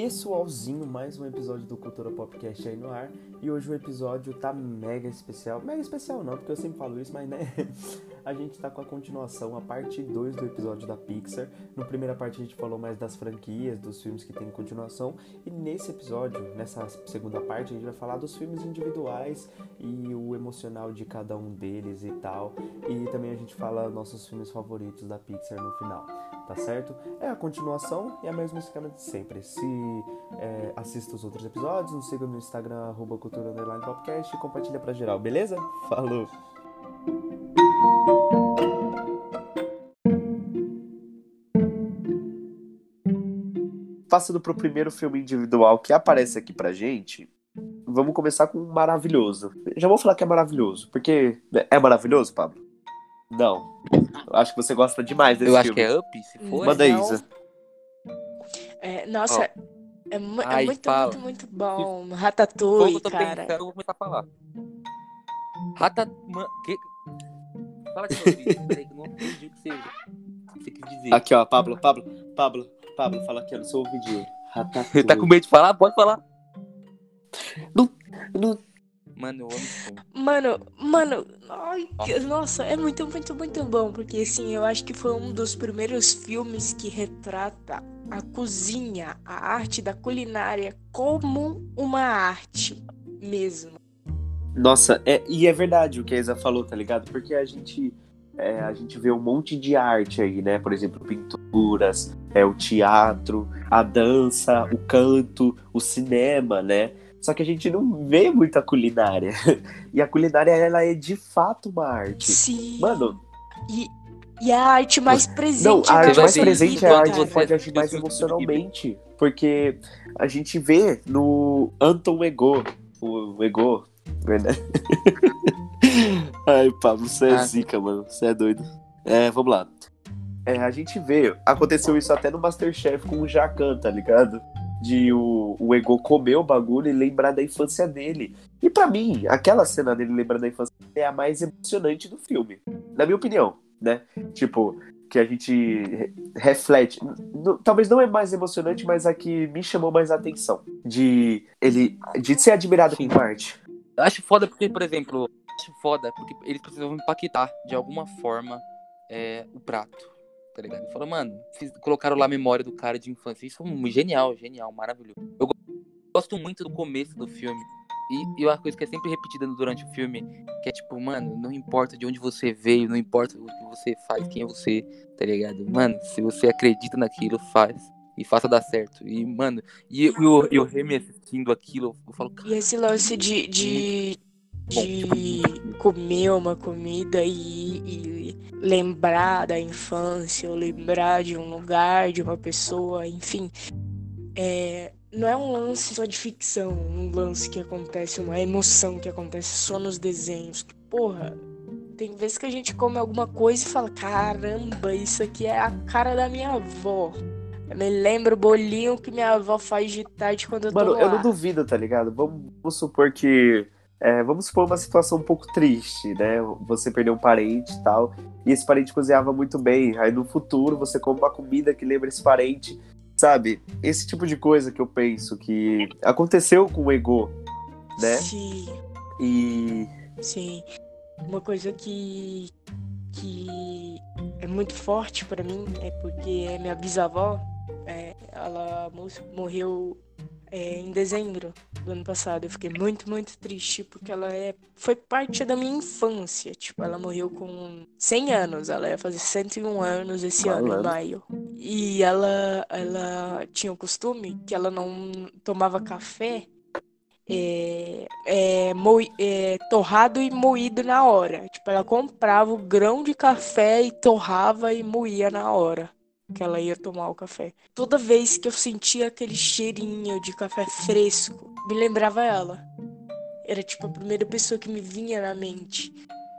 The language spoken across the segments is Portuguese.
pessoalzinho, mais um episódio do Cultura Popcast aí no ar. E hoje o episódio tá mega especial. Mega especial não, porque eu sempre falo isso, mas né? A gente tá com a continuação, a parte 2 do episódio da Pixar. No primeira parte a gente falou mais das franquias, dos filmes que tem continuação. E nesse episódio, nessa segunda parte, a gente vai falar dos filmes individuais e o emocional de cada um deles e tal. E também a gente fala nossos filmes favoritos da Pixar no final tá certo? É a continuação e a mesma esquema de sempre. Se é, assista os outros episódios, nos siga no Instagram, arroba cultura podcast e compartilha pra geral, beleza? Falou! Passando pro primeiro filme individual que aparece aqui pra gente, vamos começar com um maravilhoso. Já vou falar que é maravilhoso, porque é maravilhoso, Pablo? Não. Eu acho que você gosta demais desse Eu filme. acho que é Up, se for. Manda aí, Não. Isa. É, nossa, é, mu- é Ai, muito, fala. muito, muito bom. Ratatouille, eu tô cara. pensando, eu vou começar a falar. Rata... Man... Que... Fala de novo, peraí, que eu não entendi o que você, quis dizer. Aqui, ó, Pablo, Pablo, Pablo, Pablo, fala aqui, eu não sou ouvidinho. Você tá com medo de falar? Pode falar. Não- Mano, eu amo esse filme. Mano, mano, ai, que- nossa, é muito, muito, muito bom. Porque, assim, eu acho que foi um dos primeiros filmes que retrata a cozinha, a arte da culinária como uma arte mesmo. Nossa, é, e é verdade o que a Isa falou, tá ligado? Porque a gente, é, a gente vê um monte de arte aí, né? Por exemplo, pinturas, é, o teatro, a dança, o canto, o cinema, né? Só que a gente não vê muita culinária. E a culinária, ela é de fato uma arte. Sim. Mano, E, e a arte mais presente Não, a arte mais presente vida, é a arte que cara. pode agir mais emocionalmente. Porque a gente vê no Anton Ego, o Ego, né? Ai, Pablo, você é Ah. zica, mano. Você é doido. É, vamos lá. É, a gente vê, aconteceu isso até no Masterchef com o Jacan, tá ligado? De o, o Ego comer o bagulho e lembrar da infância dele. E pra mim, aquela cena dele lembrando da infância é a mais emocionante do filme. Na minha opinião, né? Tipo, que a gente re- reflete. Talvez não é mais emocionante, mas a que me chamou mais a atenção. De ele de ser admirado Sim. com arte. Eu acho foda porque, por exemplo, acho foda porque eles precisam impactar de alguma forma é, o prato. Tá ligado? Falou, mano, fiz- colocaram lá a memória do cara de infância. Isso um- genial, genial, maravilhoso. Eu go- gosto muito do começo do filme. E, e uma coisa que é sempre repetida durante o filme, que é tipo, mano, não importa de onde você veio, não importa o que você faz, quem é você, tá ligado? Mano, se você acredita naquilo, faz. E faça dar certo. E, mano, e, e o, e o Remy assistindo aquilo, eu falo, E esse lance de, de, de comer uma comida e, e lembrar da infância, ou lembrar de um lugar, de uma pessoa, enfim. É, não é um lance só de ficção, um lance que acontece, uma emoção que acontece só nos desenhos. Porra, tem vezes que a gente come alguma coisa e fala: caramba, isso aqui é a cara da minha avó. Eu me lembro o bolinho que minha avó faz de tarde quando eu tô Mano, no eu não duvido, tá ligado? Vamos, vamos supor que. é, vamos supor uma situação um pouco triste, né? Você perdeu um parente e tal. E esse parente cozinhava muito bem. Aí no futuro você come uma comida que lembra esse parente. Sabe? Esse tipo de coisa que eu penso que aconteceu com o Ego, né? Sim. E. Sim. Uma coisa que que é muito forte pra mim é porque é minha bisavó, é, ela mo- morreu é, em dezembro do ano passado. Eu fiquei muito, muito triste porque ela é, foi parte da minha infância. Tipo, ela morreu com 100 anos. Ela ia fazer 101 anos esse ano, em Malandro. maio. E ela, ela tinha o costume que ela não tomava café é, é, moi- é, torrado e moído na hora. Tipo, ela comprava o grão de café e torrava e moía na hora que ela ia tomar o café. Toda vez que eu sentia aquele cheirinho de café fresco, me lembrava ela. Era tipo a primeira pessoa que me vinha na mente.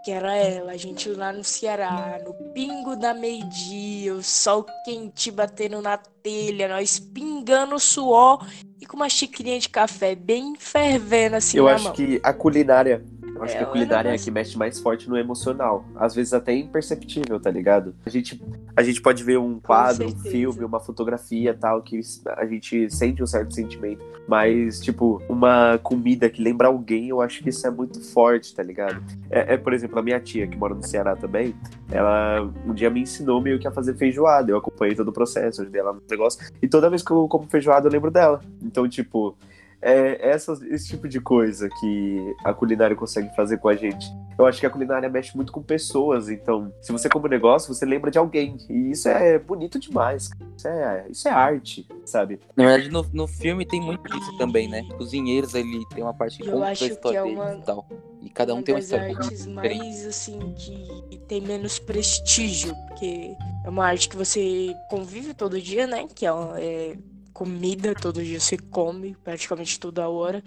Que era ela, a gente lá no Ceará, no pingo da meio-dia, o sol quente batendo na telha, nós pingando suor e com uma xicrinha de café bem fervendo assim eu na acho mão. que a culinária. Eu acho que a culinária é a que mexe mais forte no emocional. Às vezes até imperceptível, tá ligado? A gente, a gente pode ver um quadro, um filme, uma fotografia tal, que a gente sente um certo sentimento. Mas, tipo, uma comida que lembra alguém, eu acho que isso é muito forte, tá ligado? É, é, por exemplo, a minha tia, que mora no Ceará também, ela um dia me ensinou meio que a fazer feijoada. Eu acompanhei todo o processo, ajudei ela no negócio. E toda vez que eu como feijoada, eu lembro dela. Então, tipo, é essas, esse tipo de coisa que a culinária consegue fazer com a gente. Eu acho que a culinária mexe muito com pessoas, então, se você come um negócio, você lembra de alguém. E isso é bonito demais. cara. Isso é, isso é arte, sabe? Na verdade, no, no filme tem muito disso também, né? Cozinheiros, ele tem uma parte que conta a história é deles uma- e tal. E cada um uma tem uma história artes mais assim que tem menos prestígio, porque é uma arte que você convive todo dia, né? Que é, uma- é comida, todo dia você come, praticamente toda hora.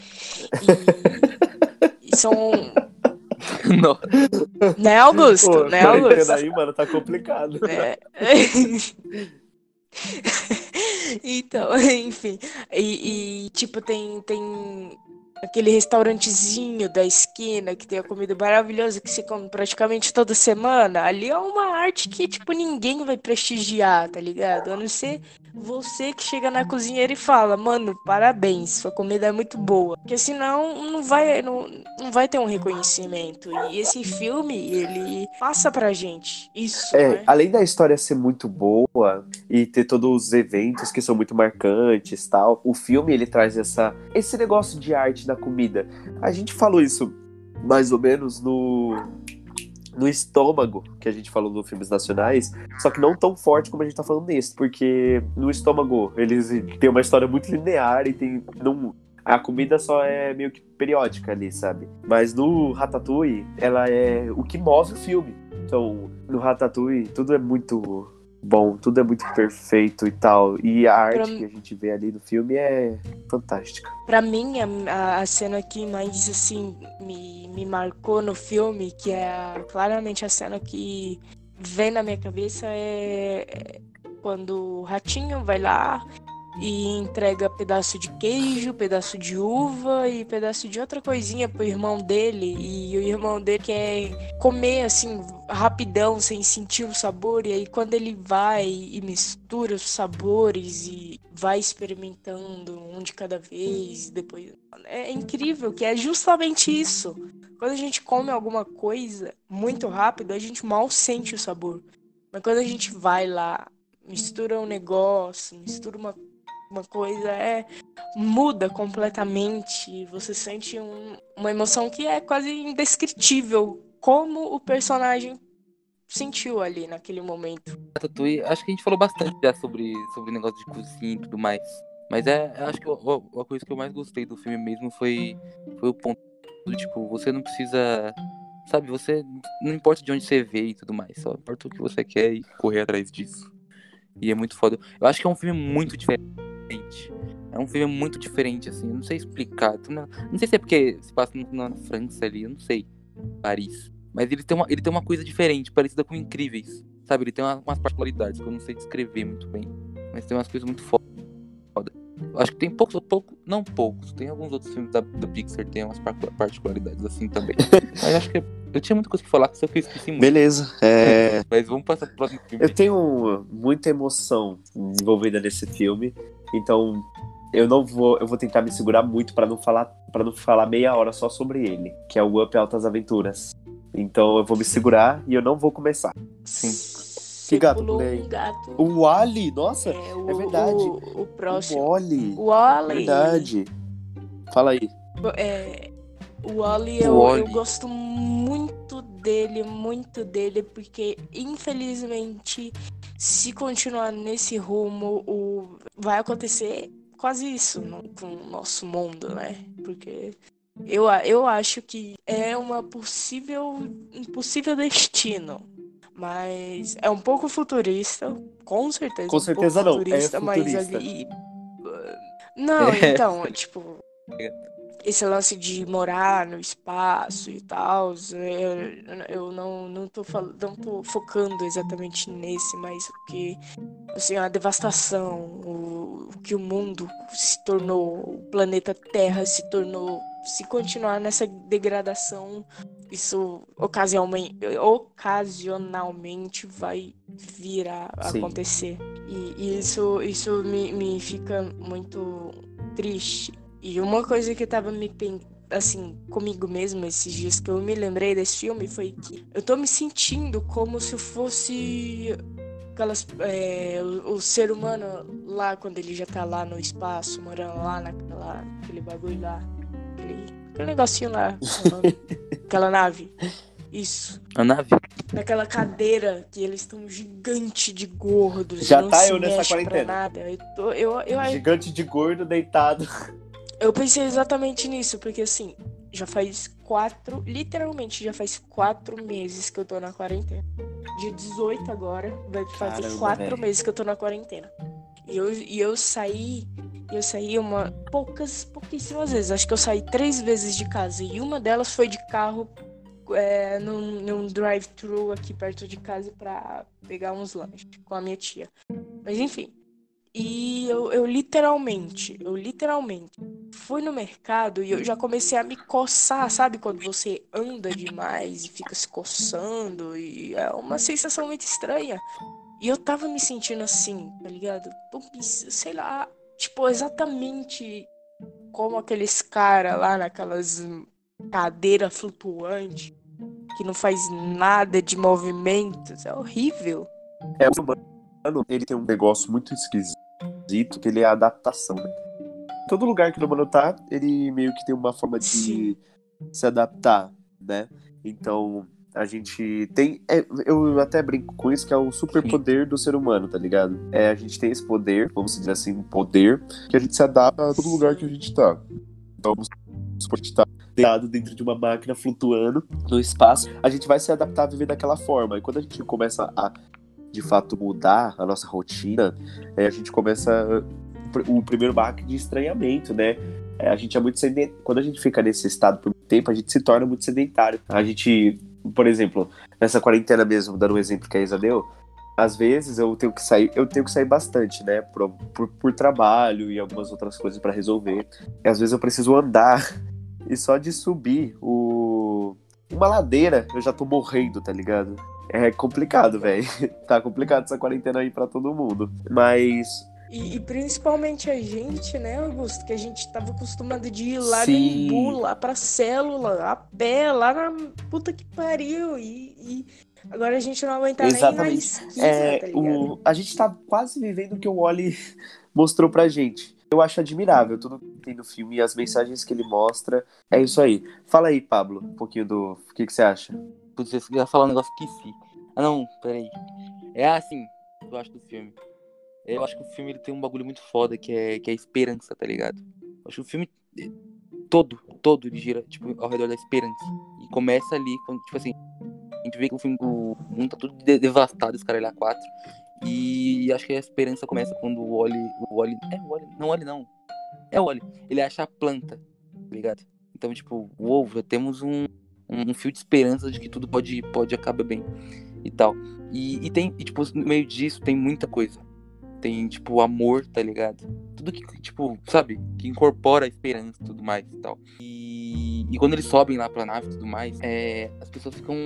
E, e são. Não, Né, Augusto? Pô, né, quarentena Augusto? aí, mano, tá complicado. É. Então, enfim. E, e, tipo, tem, tem aquele restaurantezinho da esquina que tem a comida maravilhosa que você come praticamente toda semana. Ali é uma arte que, tipo, ninguém vai prestigiar, tá ligado? A não ser você que chega na cozinheira e fala, mano, parabéns, sua comida é muito boa. Porque senão não vai, não, não vai ter um reconhecimento. E esse filme, ele passa pra gente isso, É, né? além da história ser muito boa e ter todos os eventos que são muito marcantes tal, o filme ele traz essa, esse negócio de arte da comida. A gente falou isso mais ou menos no, no estômago, que a gente falou no Filmes Nacionais, só que não tão forte como a gente tá falando nesse, porque no estômago eles têm uma história muito linear e tem. Não, a comida só é meio que periódica ali, sabe? Mas no Ratatouille, ela é o que move o filme. Então, no Ratatouille, tudo é muito bom, tudo é muito perfeito e tal. E a arte Pra- que a gente vê ali no filme é fantástica. Pra mim, a, a- cena que mais, assim, me, me marcou no filme, que é claramente a cena que vem na minha cabeça, é é quando o ratinho vai lá e entrega pedaço de queijo, pedaço de uva e pedaço de outra coisinha pro irmão dele. E o irmão dele quer comer, assim, rapidão, sem sentir o sabor. E aí, quando ele vai e mistura os sabores e vai experimentando um de cada vez, depois. É incrível que é justamente isso. Quando a gente come alguma coisa muito rápido, a gente mal sente o sabor. Mas quando a gente vai lá, mistura um negócio, mistura uma, uma coisa, é muda completamente. Você sente um- uma emoção que é quase indescritível. Como o personagem sentiu ali naquele momento. Ratatouille, acho que a gente falou bastante já sobre, sobre o negócio de cozinha e tudo mais. Mas é, acho que o- a coisa que eu mais gostei do filme mesmo foi, foi o ponto do tipo, você não precisa. Sabe, você. Não importa de onde você vê e tudo mais, só importa o que você quer e correr atrás disso. E é muito foda. Eu acho que é um filme muito diferente. É um filme muito diferente, assim. Eu não sei explicar. Tu Não, não sei se é porque se passa na França ali, eu não sei. Paris. Mas ele tem uma, ele tem uma coisa diferente, parecida com Incríveis. Sabe, ele tem uma- umas particularidades que eu não sei descrever muito bem. Mas tem umas coisas muito foda. Eu acho que tem poucos, pouco, não poucos, tem alguns outros filmes da, da Pixar que tem umas par- particularidades assim também. Mas acho que eu tinha muita coisa que falar, só que eu esqueci muito. Beleza. É, Mas vamos passar pro próximo filme. eu tenho muita emoção envolvida nesse filme, então eu não vou, eu vou tentar me segurar muito pra não falar, para não falar meia hora só sobre ele, que é o Up Altas Aventuras. Então eu vou me segurar e eu não vou começar. Sim. Você gato pulou pulei? um gato. O Wally, nossa, É, o, é verdade. O, o próximo. o Wally. O Wally. Verdade. Fala aí. É, o Wally, O eu, Wally. eu gosto muito dele, muito dele, porque infelizmente, se continuar nesse rumo, o, vai acontecer quase isso no, com o nosso mundo, né? Porque eu, a- eu acho que é uma possível, um possível destino. Mas é um pouco futurista, com certeza. Com um certeza pouco não, é futurista, mas futurista. ali. Não, É. então, tipo. Esse lance de morar no espaço e tal, eu, eu não, não, tô falando, não tô focando exatamente nesse, mas o que, assim, a devastação, o, o que o mundo se tornou, o planeta Terra se tornou, se continuar nessa degradação, isso ocasionalmente, ocasionalmente vai vir a Sim. acontecer. E, e, isso, isso me, me fica muito triste e uma coisa que tava me assim, comigo mesmo esses dias que eu me lembrei desse filme foi que eu tô me sentindo como se eu fosse aquelas é, o, o, ser humano lá quando ele já tá lá no espaço, morando lá naquela aquele bagulho lá, aquele, aquele negocinho lá, aquela nave. Isso. A nave? Naquela cadeira que eles estão gigante de gordos. Já tá eu nessa quarentena. Nada. Eu tô, eu, eu, gigante de gordo deitado. Eu pensei exatamente nisso, porque assim, já faz quatro, literalmente já faz quatro meses que eu tô na quarentena. Dia 18 agora, vai fazer Caramba, quatro véio. meses que eu tô na quarentena. E eu, e eu saí, eu saí uma poucas, pouquíssimas vezes. Acho que eu saí três vezes de casa e uma delas foi de carro é, num, num drive-thru aqui perto de casa para pegar uns lanches com a minha tia. Mas enfim, e eu, eu literalmente, eu literalmente fui no mercado e eu já comecei a me coçar, sabe? Quando você anda demais e fica se coçando, e é uma sensação muito estranha. E eu tava me sentindo assim, tá ligado? Sei lá, tipo, exatamente como aqueles caras lá naquelas cadeira flutuante que não faz nada de movimentos. É horrível. É, o humano, ele tem um negócio muito esquisito dito que ele é a adaptação, né? Todo lugar que o humano tá, ele meio que tem uma forma de Sim. se adaptar, né? Então, a gente tem. É, eu até brinco com isso, que é o superpoder do ser humano, tá ligado? É, a gente tem esse poder, vamos dizer assim, um poder, que a gente se adapta a todo lugar que a gente tá. Então, se a gente tá deitado dentro de uma máquina flutuando no espaço, a gente vai se adaptar a viver daquela forma. E quando a gente começa a de fato mudar a nossa rotina, é, a gente começa o primeiro baque de estranhamento, né? É, a gente é muito sedentário. Quando a gente fica nesse estado por muito tempo, a gente se torna muito sedentário. A gente, por exemplo, nessa quarentena mesmo, dando um exemplo que a Isa deu, às vezes eu tenho que sair, eu tenho que sair bastante, né? Por, por, por trabalho e algumas outras coisas para resolver. E às vezes eu preciso andar e só de subir o uma ladeira eu já tô morrendo, tá ligado? É complicado, velho. Tá complicado essa quarentena aí para todo mundo. Mas e, e, principalmente a gente, né, Augusto? Que a gente tava acostumado de ir lá Sim. no Imbu, lá pra célula, a pé, lá na puta que pariu. E, e agora a gente não aguenta Exatamente. nem na esquina, é, tá o, A gente tá quase vivendo o que o Wally mostrou pra gente. Eu acho admirável tudo que tem no filme e as mensagens que ele mostra. É isso aí. Fala aí, Pablo, um pouquinho do. O que, que você acha? Putz, eu ia falar um negócio que esqueci. Ah, não, peraí. É assim, eu acho do filme. Eu acho que o filme ele tem um bagulho muito foda que é, que é a esperança, tá ligado? Eu acho que o filme todo, todo ele gira, tipo, ao redor da esperança. E começa ali, quando, tipo assim, a gente vê que o filme, o mundo tá tudo devastado, esse cara lá quatro. E acho que a esperança começa quando o Oli. O Oli. É o Oli. Não, o Oli não. É o Oli. Ele acha a planta, tá ligado? Então, tipo, uou, já temos um, um fio de esperança de que tudo pode, pode acabar bem e tal. E, e tem, e, tipo, no meio disso tem muita coisa. Tem, tipo, amor, tá ligado? Tudo que, tipo, sabe? Que incorpora a esperança e tudo mais e tal. E, e quando eles sobem lá pra nave e tudo mais, é, as pessoas ficam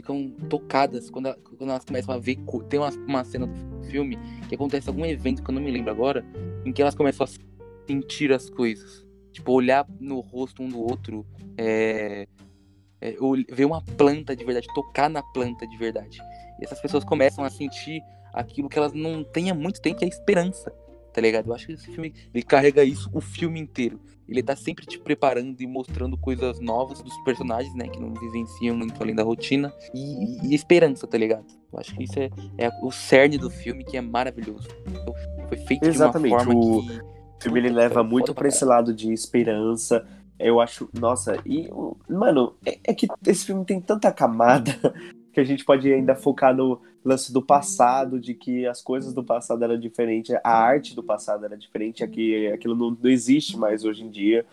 ficam tocadas quando, quando elas começam a ver. Tem uma, uma cena do filme que acontece algum evento que eu não me lembro agora, em que elas começam a sentir as coisas. Tipo, olhar no rosto um do outro, é, é, ver uma planta de verdade, tocar na planta de verdade. E essas pessoas começam a sentir aquilo que elas não têm há muito tempo, que é a esperança, tá ligado? Eu acho que esse filme, ele carrega isso o filme inteiro. Ele tá sempre te preparando e mostrando coisas novas dos personagens, né, que não vivenciam muito além da rotina, e, e esperança, tá ligado? Eu acho que isso é, é, o cerne do filme, que é maravilhoso. Foi feito Exatamente. de uma forma o... que... O filme ele leva muito para esse lado de esperança, eu acho, nossa, e, mano, é, é, que esse filme tem tanta camada que a gente pode ainda focar no lance do passado, de que as coisas do passado eram diferentes, a arte do passado era diferente, aqui, aquilo não, não existe mais hoje em dia.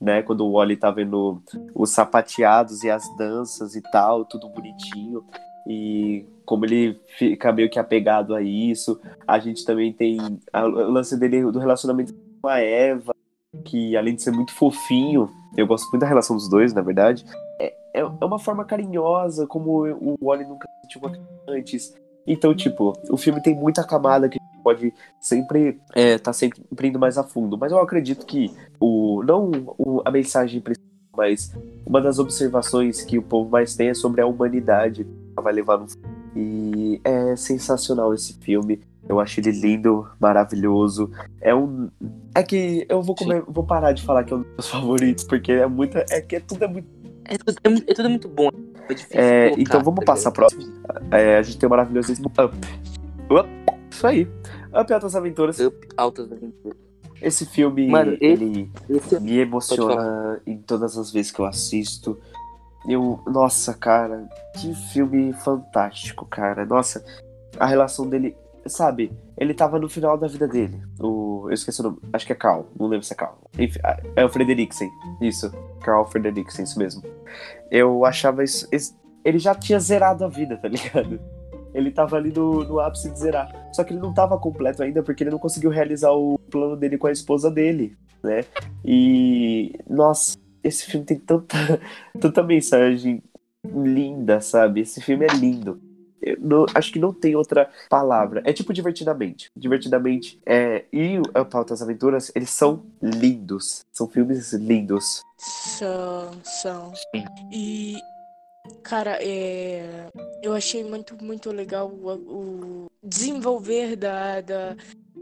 né? Quando o Wally tá vendo os sapateados e as danças e tal, tudo bonitinho. E como ele fica meio que apegado a isso. A gente também tem a, o lance dele do relacionamento com a Eva, que além de ser muito fofinho, eu gosto muito da relação dos dois, na verdade. É, é, uma forma carinhosa, como o Wally nunca sentiu antes. Então, tipo, o filme tem muita camada que pode sempre é, tá sempre indo mais a fundo. Mas eu acredito que o não o, a mensagem principal, mas uma das observações que o povo mais tem é sobre a humanidade que vai levar no e é sensacional esse filme. Eu acho ele lindo, maravilhoso. É um. É que eu vou, comer... vou parar de falar que é um dos meus favoritos, porque é muito. É que é tudo é muito. É tudo é, muito, é tudo muito bom. É difícil é, colocar, então vamos tá passar pro próximo. É, a gente tem o maravilhosíssimo Up. Up. Isso aí. Up Altas Aventuras. Up Altas Aventuras. Esse filme, Mano, ele esse... me emociona em todas as vezes que eu assisto. Eu, nossa, cara, que filme fantástico, cara. Nossa, a relação dele, sabe? Ele tava no final da vida dele. O, eu esqueci o nome, acho que é Carl, não lembro se é Carl. Enfim, é o Frederiksen, isso. Carl Frederiksen, isso mesmo. Eu achava isso, ele já tinha zerado a vida, tá ligado? Ele tava ali no, no ápice de zerar. Só que ele não tava completo ainda porque ele não conseguiu realizar o plano dele com a esposa dele, né? E, nossa, esse filme tem tanta, tanta mensagem linda, sabe? Esse filme é lindo. Não, acho que não tem outra palavra. É tipo divertidamente. Divertidamente é, e o Pautas Aventuras, eles são lindos. São filmes lindos. São, são. E, cara, é, eu achei muito, muito legal o, o desenvolver da, da,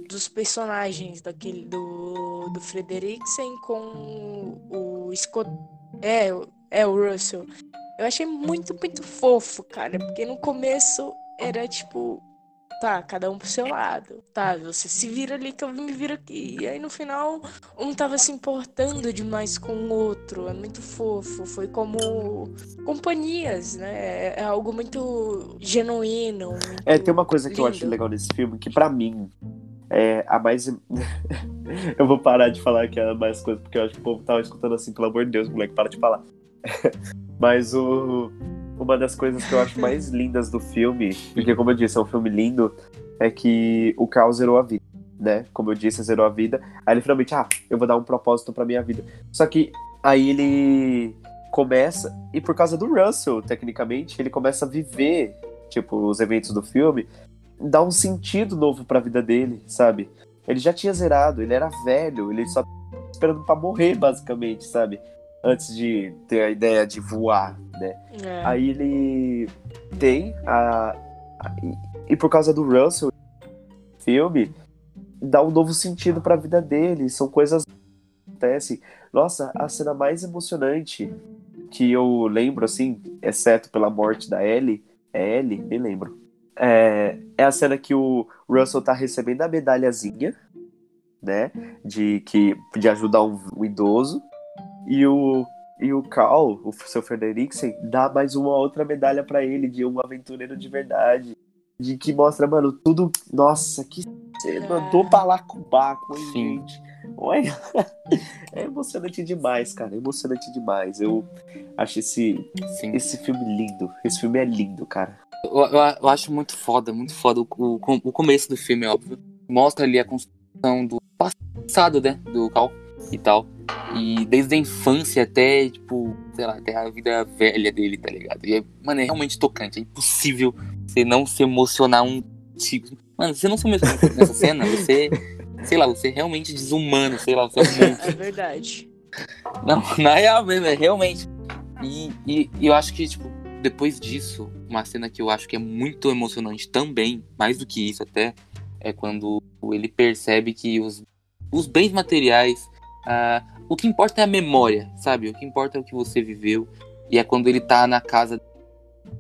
dos personagens daquele do, do Frederiksen com o Scott. É, é o Russell. Eu achei muito, muito fofo, cara. Porque no começo era tipo. Tá, cada um pro seu lado. Tá, você se vira ali que eu me viro aqui. E aí no final, um tava se importando demais com o outro. É muito fofo. Foi como companhias, né? É algo muito genuíno. Muito é, tem uma coisa que lindo. eu acho legal nesse filme, que para mim é, a mais. eu vou parar de falar que é a mais coisa, porque eu acho que o povo tava escutando assim, pelo amor de Deus, moleque, para de falar. Mas o, uma das coisas que eu acho mais lindas do filme, porque como eu disse, é um filme lindo, é que o Carl zerou a vida, né? Como eu disse, zerou a vida. Aí ele finalmente, ah, eu vou dar um propósito pra minha vida. Só que aí ele começa, e por causa do Russell, tecnicamente, ele começa a viver, tipo, os eventos do filme dá um sentido novo para a vida dele, sabe? Ele já tinha zerado, ele era velho, ele só esperando para morrer, basicamente, sabe? Antes de ter a ideia de voar, né? É. Aí ele tem a, a e, e por causa do Russell filme dá um novo sentido para a vida dele, são coisas que acontecem. Nossa, a cena mais emocionante que eu lembro assim, exceto pela morte da Ellie, é Ellie, nem lembro é, é a cena que o Russell tá recebendo a medalhazinha, né? De, que, de ajudar um, um idoso. E o, e o Carl, o seu Frederiksen, dá mais uma outra medalha para ele de um aventureiro de verdade. De que mostra, mano, tudo. Nossa, que você mandou pra lá com Baco, hein, Sim. gente? Olha, é emocionante demais, cara. É emocionante demais. Eu acho esse, esse filme lindo. Esse filme é lindo, cara. Eu, eu, eu acho muito foda, muito foda o, o, o, começo do filme, óbvio. Mostra ali a construção do passado, né? Do Cal e tal. E desde a infância até, tipo, sei lá, até a vida velha dele, tá ligado? E, é, mano, é realmente tocante. É impossível você não se emocionar um tipo. Mano, você não se emociona nessa cena, você. Sei lá, você é realmente desumano, sei lá, você é um É verdade. Não, na real mesmo, é realmente. E, e, e eu acho que, tipo, depois disso, uma cena que eu acho que é muito emocionante também, mais do que isso até, é quando ele percebe que os, os bens materiais, uh, o que importa é a memória, sabe? O que importa é o que você viveu. E é quando ele tá na casa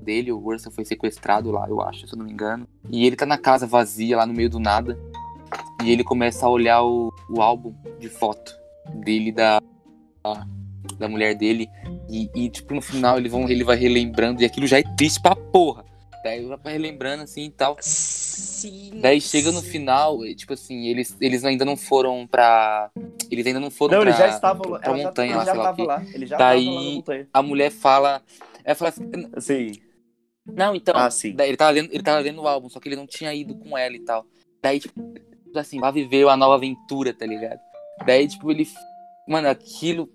dele, o Ursa foi sequestrado lá, eu acho, se eu não me engano. E ele tá na casa vazia, lá no meio do nada. E ele começa a olhar o, o álbum de foto dele da, da mulher dele. E, e, tipo, no final ele, vão, ele vai relembrando e aquilo já é triste pra porra. Daí vai relembrando assim e tal. Sim. Daí chega no sim. final, e, tipo assim, eles, eles ainda não foram pra. Eles ainda não foram Não, pra, eles já estavam lá. pra já- montanha ele lá, já sei lá quê. lá. Ele já Daí- tava lá. A mulher fala. Ela fala assim. Sim. Não, então. Ah, sim. Daí ele tava, lendo, ele tava lendo o álbum, só que ele não tinha ido com ela e tal. Daí, tipo, assim, vai viver a nova aventura, tá ligado? Daí, tipo, ele. Mano, aquilo.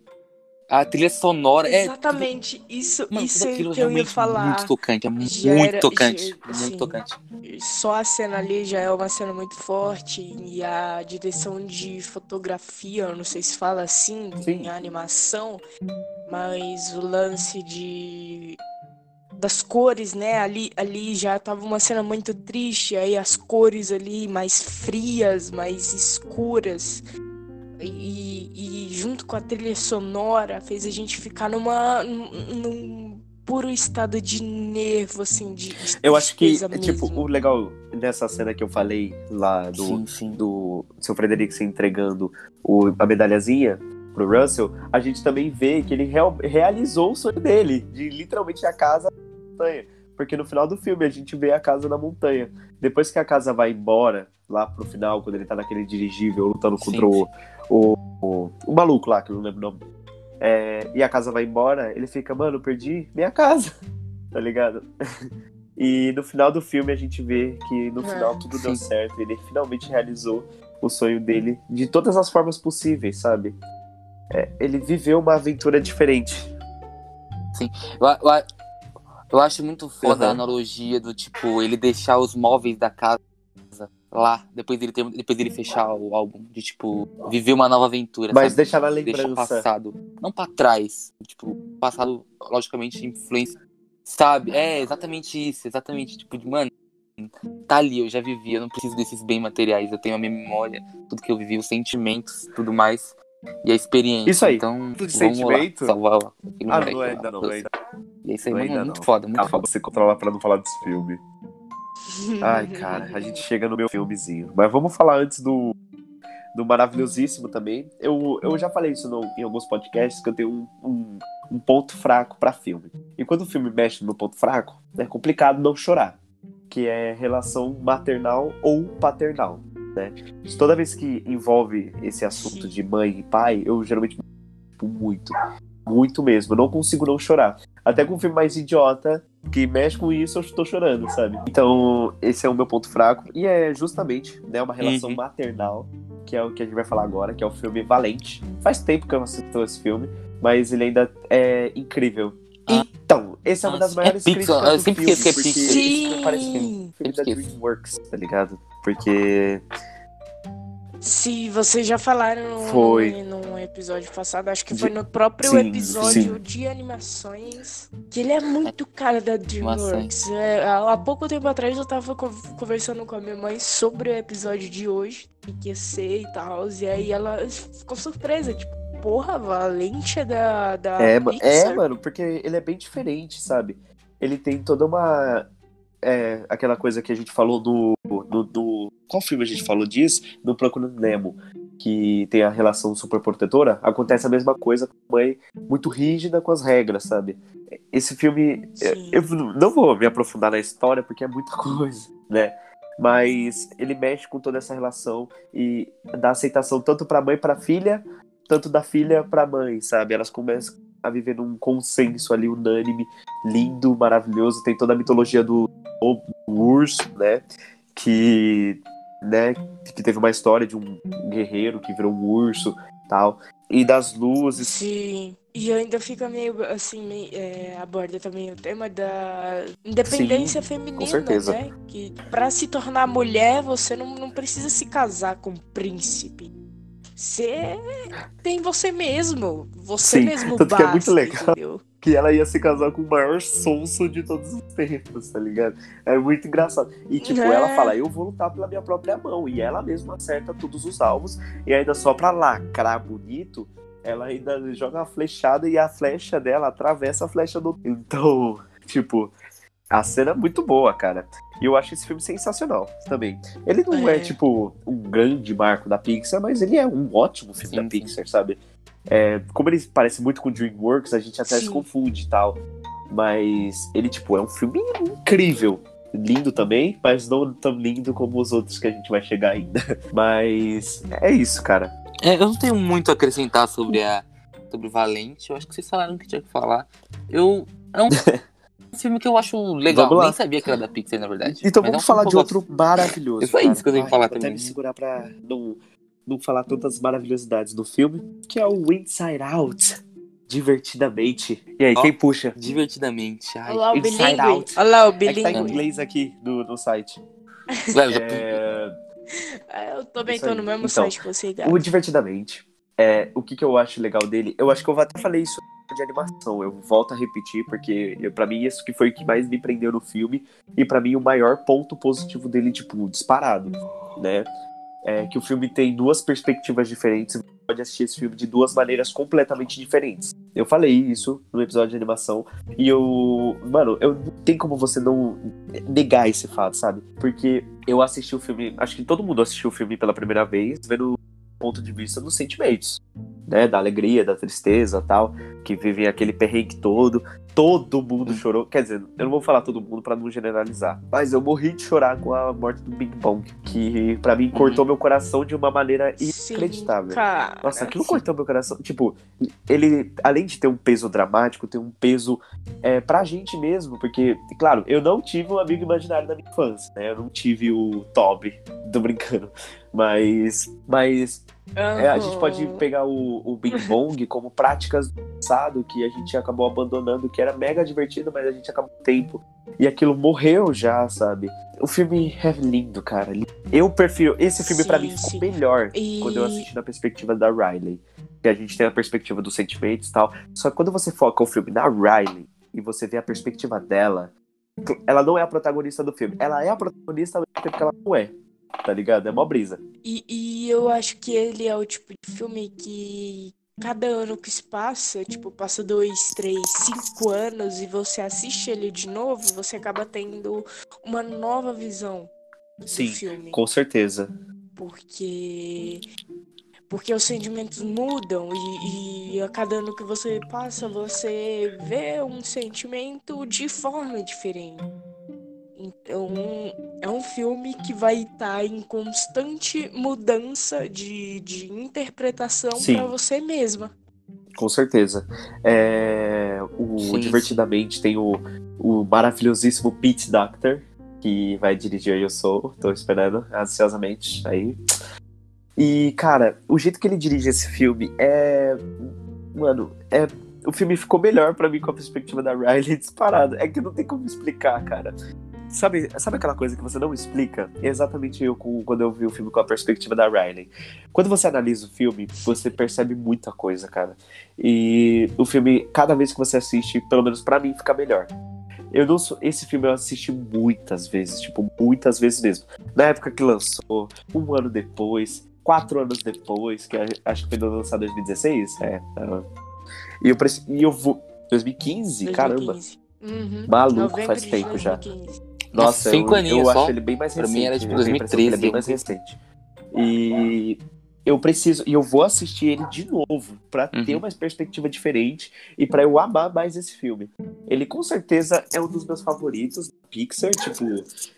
A trilha sonora. É, tudo- Exatamente, isso, mano, isso é que eu ia realmente falar. muito tocante. É muito era- tocante. já- muito assim, tocante. Só a cena ali já é uma cena muito forte e a direção de fotografia, não sei se fala assim, Sim. em animação, mas o lance de das cores, né? Ali, ali já tava uma cena muito triste, aí as cores ali mais frias, mais escuras. E, e junto com a trilha sonora fez a gente ficar numa num, puro estado de nervo, assim, de, de Eu acho que, tristeza tipo, mesmo. o legal dessa cena que eu falei lá do, Sim, sim. do seu Frederico se entregando o, a medalhazinha pro Russell, a gente também vê que ele real- realizou o sonho dele, de literalmente a casa na montanha. Porque no final do filme a gente vê a casa na montanha. Depois que a casa vai embora, lá pro final, quando ele tá naquele dirigível lutando contra Sim, o, o, o, o maluco lá, que eu não lembro o nome. É, e a casa vai embora, ele fica, mano, perdi minha casa, tá ligado? E no final do filme a gente vê que no É, final tudo deu sim. certo, ele finalmente realizou o sonho dele de todas as formas possíveis, sabe? É, ele viveu uma aventura diferente. Eu, eu, eu acho muito foda Uhum. a analogia do tipo, ele deixar os móveis da casa lá, depois dele, ter, depois dele fechar o álbum. De tipo, viver uma nova aventura. Mas sabe? deixar na Deixa o lembrança. passado. Não pra trás. Tipo, o passado, logicamente, influencia. Sabe? É exatamente isso. Exatamente. Tipo, de, mano, tá ali, eu já vivi. Eu não preciso desses bens materiais. Eu tenho a minha memória, tudo que eu vivi, os sentimentos, tudo mais. E a experiência. Isso aí. Então, Tudo de vamos sentimento? lá, salvar Ah, não é lá, ainda não, Russell. ainda, E é isso aí, não é mano, ainda muito não. foda, muito Calma, foda. você controla pra não falar desse filme. Ai, cara, a gente chega no meu filmezinho. Mas vamos falar antes do, do maravilhosíssimo também. Eu, eu já falei isso no- em alguns podcasts, que eu tenho um, um, um ponto fraco pra filme. E quando o filme mexe no meu ponto fraco, é complicado não chorar. Que é relação maternal ou paternal. Né? Toda vez que envolve esse assunto de mãe e pai, eu geralmente muito. Muito mesmo. Eu não consigo não chorar. Até com um filme mais idiota, que mexe com isso, eu estou chorando, sabe? Então, esse é o meu ponto fraco. E é justamente né, uma relação Uhum. maternal, que é o que a gente vai falar agora, que é o filme Valente. Faz tempo que eu não assisto esse filme, mas ele ainda é incrível. Ah. Então, esse é uma das Nossa, é maiores Pixar, críticas eu do sempre filme, que é Pixar. Sim. filme parece um filme da Sempre esqueço. DreamWorks, tá ligado? Porque Se vocês já falaram Foi. num, episódio passado, acho que foi no próprio Sim, episódio sim. de animações, que ele é muito cara da DreamWorks. É, há pouco tempo atrás eu tava co- conversando com a minha mãe sobre o episódio de hoje, que ia ser e tal, e aí ela ficou surpresa, tipo, porra, Valente é da, da É, é, mano, porque ele é bem diferente, sabe? Ele tem toda uma. É, aquela coisa que a gente falou no, no, Qual filme a gente falou disso? No Procurando Nemo. Que tem a relação super protetora. Acontece a mesma coisa com a mãe muito rígida com as regras, sabe? Esse filme. Sim. Eu não vou me aprofundar na história porque é muita coisa, né? Mas ele mexe com toda essa relação e dá aceitação tanto pra mãe pra filha, tanto da filha pra mãe, sabe? Elas começam a viver num consenso ali unânime, lindo, maravilhoso. Tem toda a mitologia do do urso, né? Que, né? Que teve uma história de um guerreiro que virou um urso, tal. E das luzes. Sim. E ainda fica meio assim, meio, é, aborda também o tema da independência Sim, feminina, com certeza. né? Que pra se tornar mulher, você não, não precisa se casar com um príncipe. Você tem você mesmo. Você Sim, mesmo tanto que é muito basta, legal. entendeu? Que ela ia se casar com o maior sonso de todos os tempos, tá ligado? É muito engraçado. E, tipo, É. ela fala, eu vou lutar pela minha própria mão. E ela mesma acerta todos os alvos. E ainda só pra lacrar bonito, ela ainda joga uma flechada e a flecha dela atravessa a flecha do... Então, tipo, a cena é muito boa, cara. E eu acho esse filme sensacional também. Ele não é, É. tipo, um grande marco da Pixar, mas ele é um ótimo filme Sim, da sim. Pixar, sabe? É, como ele parece muito com DreamWorks, a gente até se Sim. confunde e tal. Mas ele, tipo, é um filme incrível. lindo também, mas não tão lindo como os outros que a gente vai chegar ainda. Mas é isso, cara. É, eu não tenho muito a acrescentar sobre a sobre Valente. Eu acho que vocês falaram o que tinha que falar. Eu é um filme que eu acho legal. Nem sabia que era da Pixar, na verdade. Então Mas é vamos um falar de outro maravilhoso. É só isso que eu tenho que Ai, falar vou também. até me segurar pra não, não falar tantas maravilhosidades do filme, que é o Inside Out. Divertidamente. E aí, Ó. quem puxa? Divertidamente. Ai, Olha lá o Inside. Out. Olha lá o É que tá em inglês aqui no, no site. É, Eu também Isso tô aí. no mesmo Então, site que você, cara. o Divertidamente. É, o que, que eu acho legal dele? Eu acho que eu até falei isso de animação. Eu volto a repetir, porque pra mim isso que foi o que mais me prendeu no filme. E pra mim o maior ponto positivo dele, tipo, disparado, né? É que o filme tem duas perspectivas diferentes. Você pode assistir esse filme de duas maneiras completamente diferentes. Eu falei isso no episódio de animação. E eu. Mano, eu não tem como você não negar esse fato, sabe? Porque eu assisti o filme. Acho que todo mundo assistiu o filme pela primeira vez, vendo ponto de vista dos sentimentos. Né, da alegria, da tristeza tal, que vivem aquele perrengue todo. Todo mundo chorou. Quer dizer, eu não vou falar todo mundo pra não generalizar. Mas eu morri de chorar com a morte do Big Bang. Que pra mim cortou meu coração de uma maneira Sim, inacreditável. cara. Nossa, aquilo cortou meu coração. Tipo, ele, além de ter um peso dramático, tem um peso é, pra gente mesmo. Porque, claro, eu não tive um amigo imaginário na minha infância, né? Eu não tive o Toby. Tô brincando. Mas. Mas. é, a gente pode pegar o, o Bing Bong como práticas do passado que a gente acabou abandonando, que era mega divertido, mas a gente acabou com o tempo. E aquilo morreu já, sabe? O filme é lindo, cara. Eu prefiro. Esse filme, pra Sim, mim, ficou melhor E- quando eu assisti na perspectiva da Riley. Que a gente tem a perspectiva dos sentimentos e tal. Só que quando você foca o filme na Riley e você vê a perspectiva dela, ela não é a protagonista do filme. Ela é a protagonista ao mesmo tempo que ela não é. Tá ligado? É mó brisa. E, e eu acho que ele é o tipo de filme que cada ano que se passa, tipo, passa dois, três, cinco anos e você assiste ele de novo, você acaba tendo uma nova visão do Sim, filme. com certeza. Porque porque os sentimentos mudam e, e a cada ano que você passa, você vê um sentimento de forma diferente. Então, é um filme que vai estar em constante mudança de, de interpretação para você mesma. Com certeza. É, o Sim, Divertidamente tem o, o maravilhosíssimo Pete Doctor, que vai dirigir Eu Sou. Tô esperando ansiosamente aí. E, cara, o jeito que ele dirige esse filme é. Mano, é. O filme ficou melhor pra mim com a perspectiva da Riley disparado. É que não tem como explicar, cara. Sabe, sabe aquela coisa que você não explica? É exatamente eu com, quando eu vi o filme com a perspectiva da Riley. Quando você analisa o filme, você percebe muita coisa, cara. E o filme, cada vez que você assiste, pelo menos pra mim, fica melhor. Eu não sou, esse filme eu assisti muitas vezes, tipo, muitas vezes mesmo. Na época que lançou, um ano depois, quatro anos depois, que acho que foi lançado em 2016, é. E eu, preci- e eu vou. 2015? Caramba. 2015. Uhum. Maluco, Novembro faz tempo já. 2015. Nossa, cinco eu, aninhos eu só. acho ele bem mais Pra recente. mim era, tipo, a impressão que ele é bem 2013, mais recente. E eu preciso, e eu vou assistir ele de novo pra Uhum. ter uma perspectiva diferente e pra eu amar mais esse filme. Ele com certeza é um dos meus favoritos da Pixar, tipo,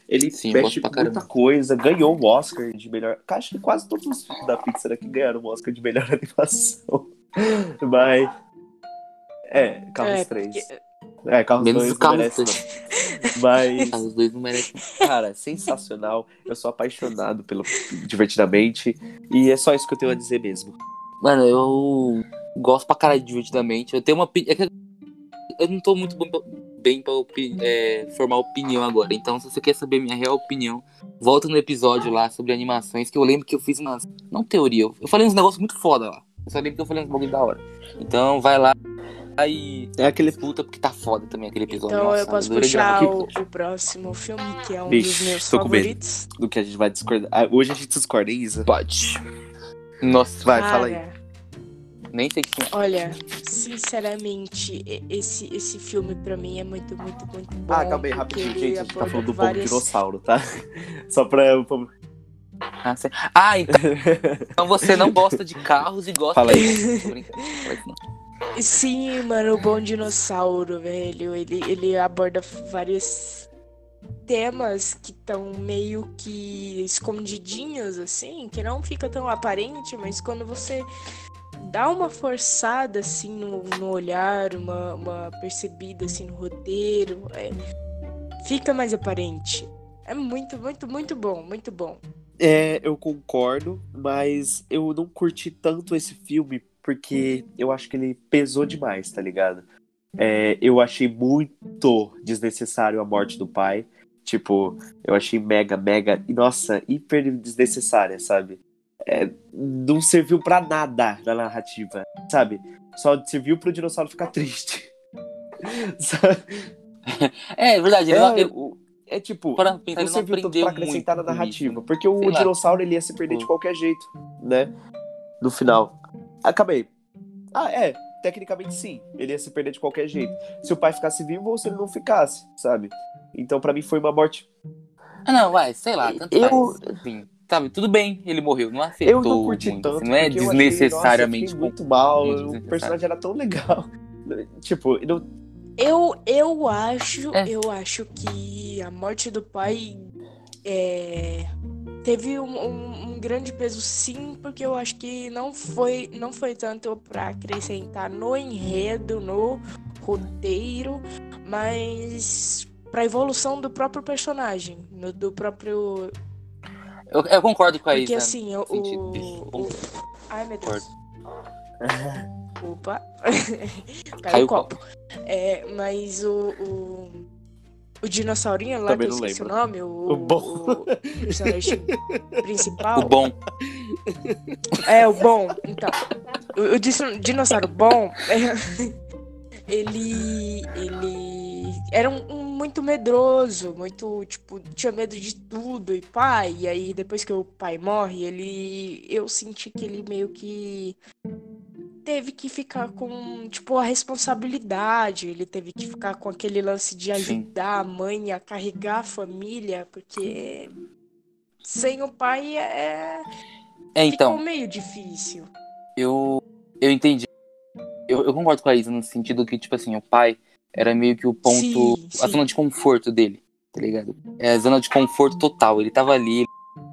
ele Sim, mexe pra muita caramba. coisa, ganhou o Oscar de melhor. Acho que quase todos os filmes da Pixar aqui ganharam o Oscar de melhor animação. Mas é, Carros É, 3. porque- É, Carros Menos 2 o Carros merece, 3. não. Mas Ah, Os dois não merecem. Cara, sensacional. Eu sou apaixonado pelo Divertidamente. E é só isso que eu tenho a dizer mesmo. Mano, eu gosto pra caralho de divertidamente. Eu tenho uma opinião. Eu não tô muito bom pra- bem pra é, formar opinião agora. Então, se você quer saber minha real opinião, volta no episódio lá sobre animações, que eu lembro que eu fiz umas. Não teoria, eu falei uns negócios muito foda lá. Eu só lembro que eu falei uns bagulho da hora. Então, vai lá e. É aquele. Escuta, porque tá foda também aquele episódio. Então Nossa, eu posso puxar o, o próximo filme, que é um Vixe, dos meus tô com medo. favoritos. Do que a gente vai discordar. Ah, hoje a gente discorda, hein, Isa? Pode. Nossa, Vai, Cara, fala aí. nem sei que. Olha, sinceramente, esse, esse filme pra mim é muito, muito, muito bom. Ah, calma aí, rapidinho, gente. A gente tá falando do várias... bom dinossauro, tá? Só pra. pra- Ah, cê- ah, então, então você não gosta de carros e gosta Fala aí. de. Sim, mano, o Bom Dinossauro, velho. Ele, ele aborda várias temas que estão meio que escondidinhos, assim, que não fica tão aparente, mas quando você dá uma forçada, assim, no, no olhar, uma, uma percebida, assim, no roteiro, é, fica mais aparente. É muito, muito, muito bom, muito bom. É, eu concordo, mas eu não curti tanto esse filme porque eu acho que ele pesou demais, tá ligado? É, eu achei muito desnecessário a morte do pai. Tipo, eu achei mega, mega, nossa, hiper desnecessária, sabe? É, não serviu para nada na narrativa, sabe? Só serviu pro dinossauro ficar triste. é, é verdade. É, ele, é tipo, pra, não serviu tanto pra acrescentar na narrativa. Porque o Sei dinossauro ele ia se perder de qualquer jeito, né? No final. Acabei. Ah, é. Tecnicamente sim. Ele ia se perder de qualquer jeito. Se o pai ficasse vivo ou se ele não ficasse, sabe? Então para mim foi uma morte. Ah, não, vai, sei lá, tanto eu... faz. Sabe, tudo bem, ele morreu, não afetou Eu não curti muito, tanto, assim, não é eu desnecessariamente achei, nossa, eu muito mal, o personagem era tão legal. tipo, não... Eu, eu acho, É. eu acho que a morte do pai é, teve um, um- um grande peso sim, porque eu acho que não foi, não foi tanto pra acrescentar no enredo, no roteiro, mas pra evolução do próprio personagem, no- do próprio. Eu, eu concordo com a Porque Isa. assim, o. o- o- Ai meu Deus. Opa. Caiu Caiu o o copo. É, mas o, o, o dinossaurinho lá, Também que eu esqueci lembro. o nome, o, O bom. o personagem principal. O bom. É, o bom. Então, o, o dinossauro bom, ele, ele era um, um muito medroso, muito, tipo, tinha medo de tudo e pai. E aí, depois que o pai morre, ele, eu senti que ele meio que teve que ficar com, tipo, a responsabilidade. Ele teve que ficar com aquele lance de ajudar a mãe a carregar a família, porque sem o pai é É, então, ficou meio difícil. eu, eu entendi. Eu, eu concordo com a Isa no sentido que, tipo assim, o pai era meio que o ponto. Sim, a sim. zona de conforto dele, tá ligado? É a zona de conforto total. Ele tava ali,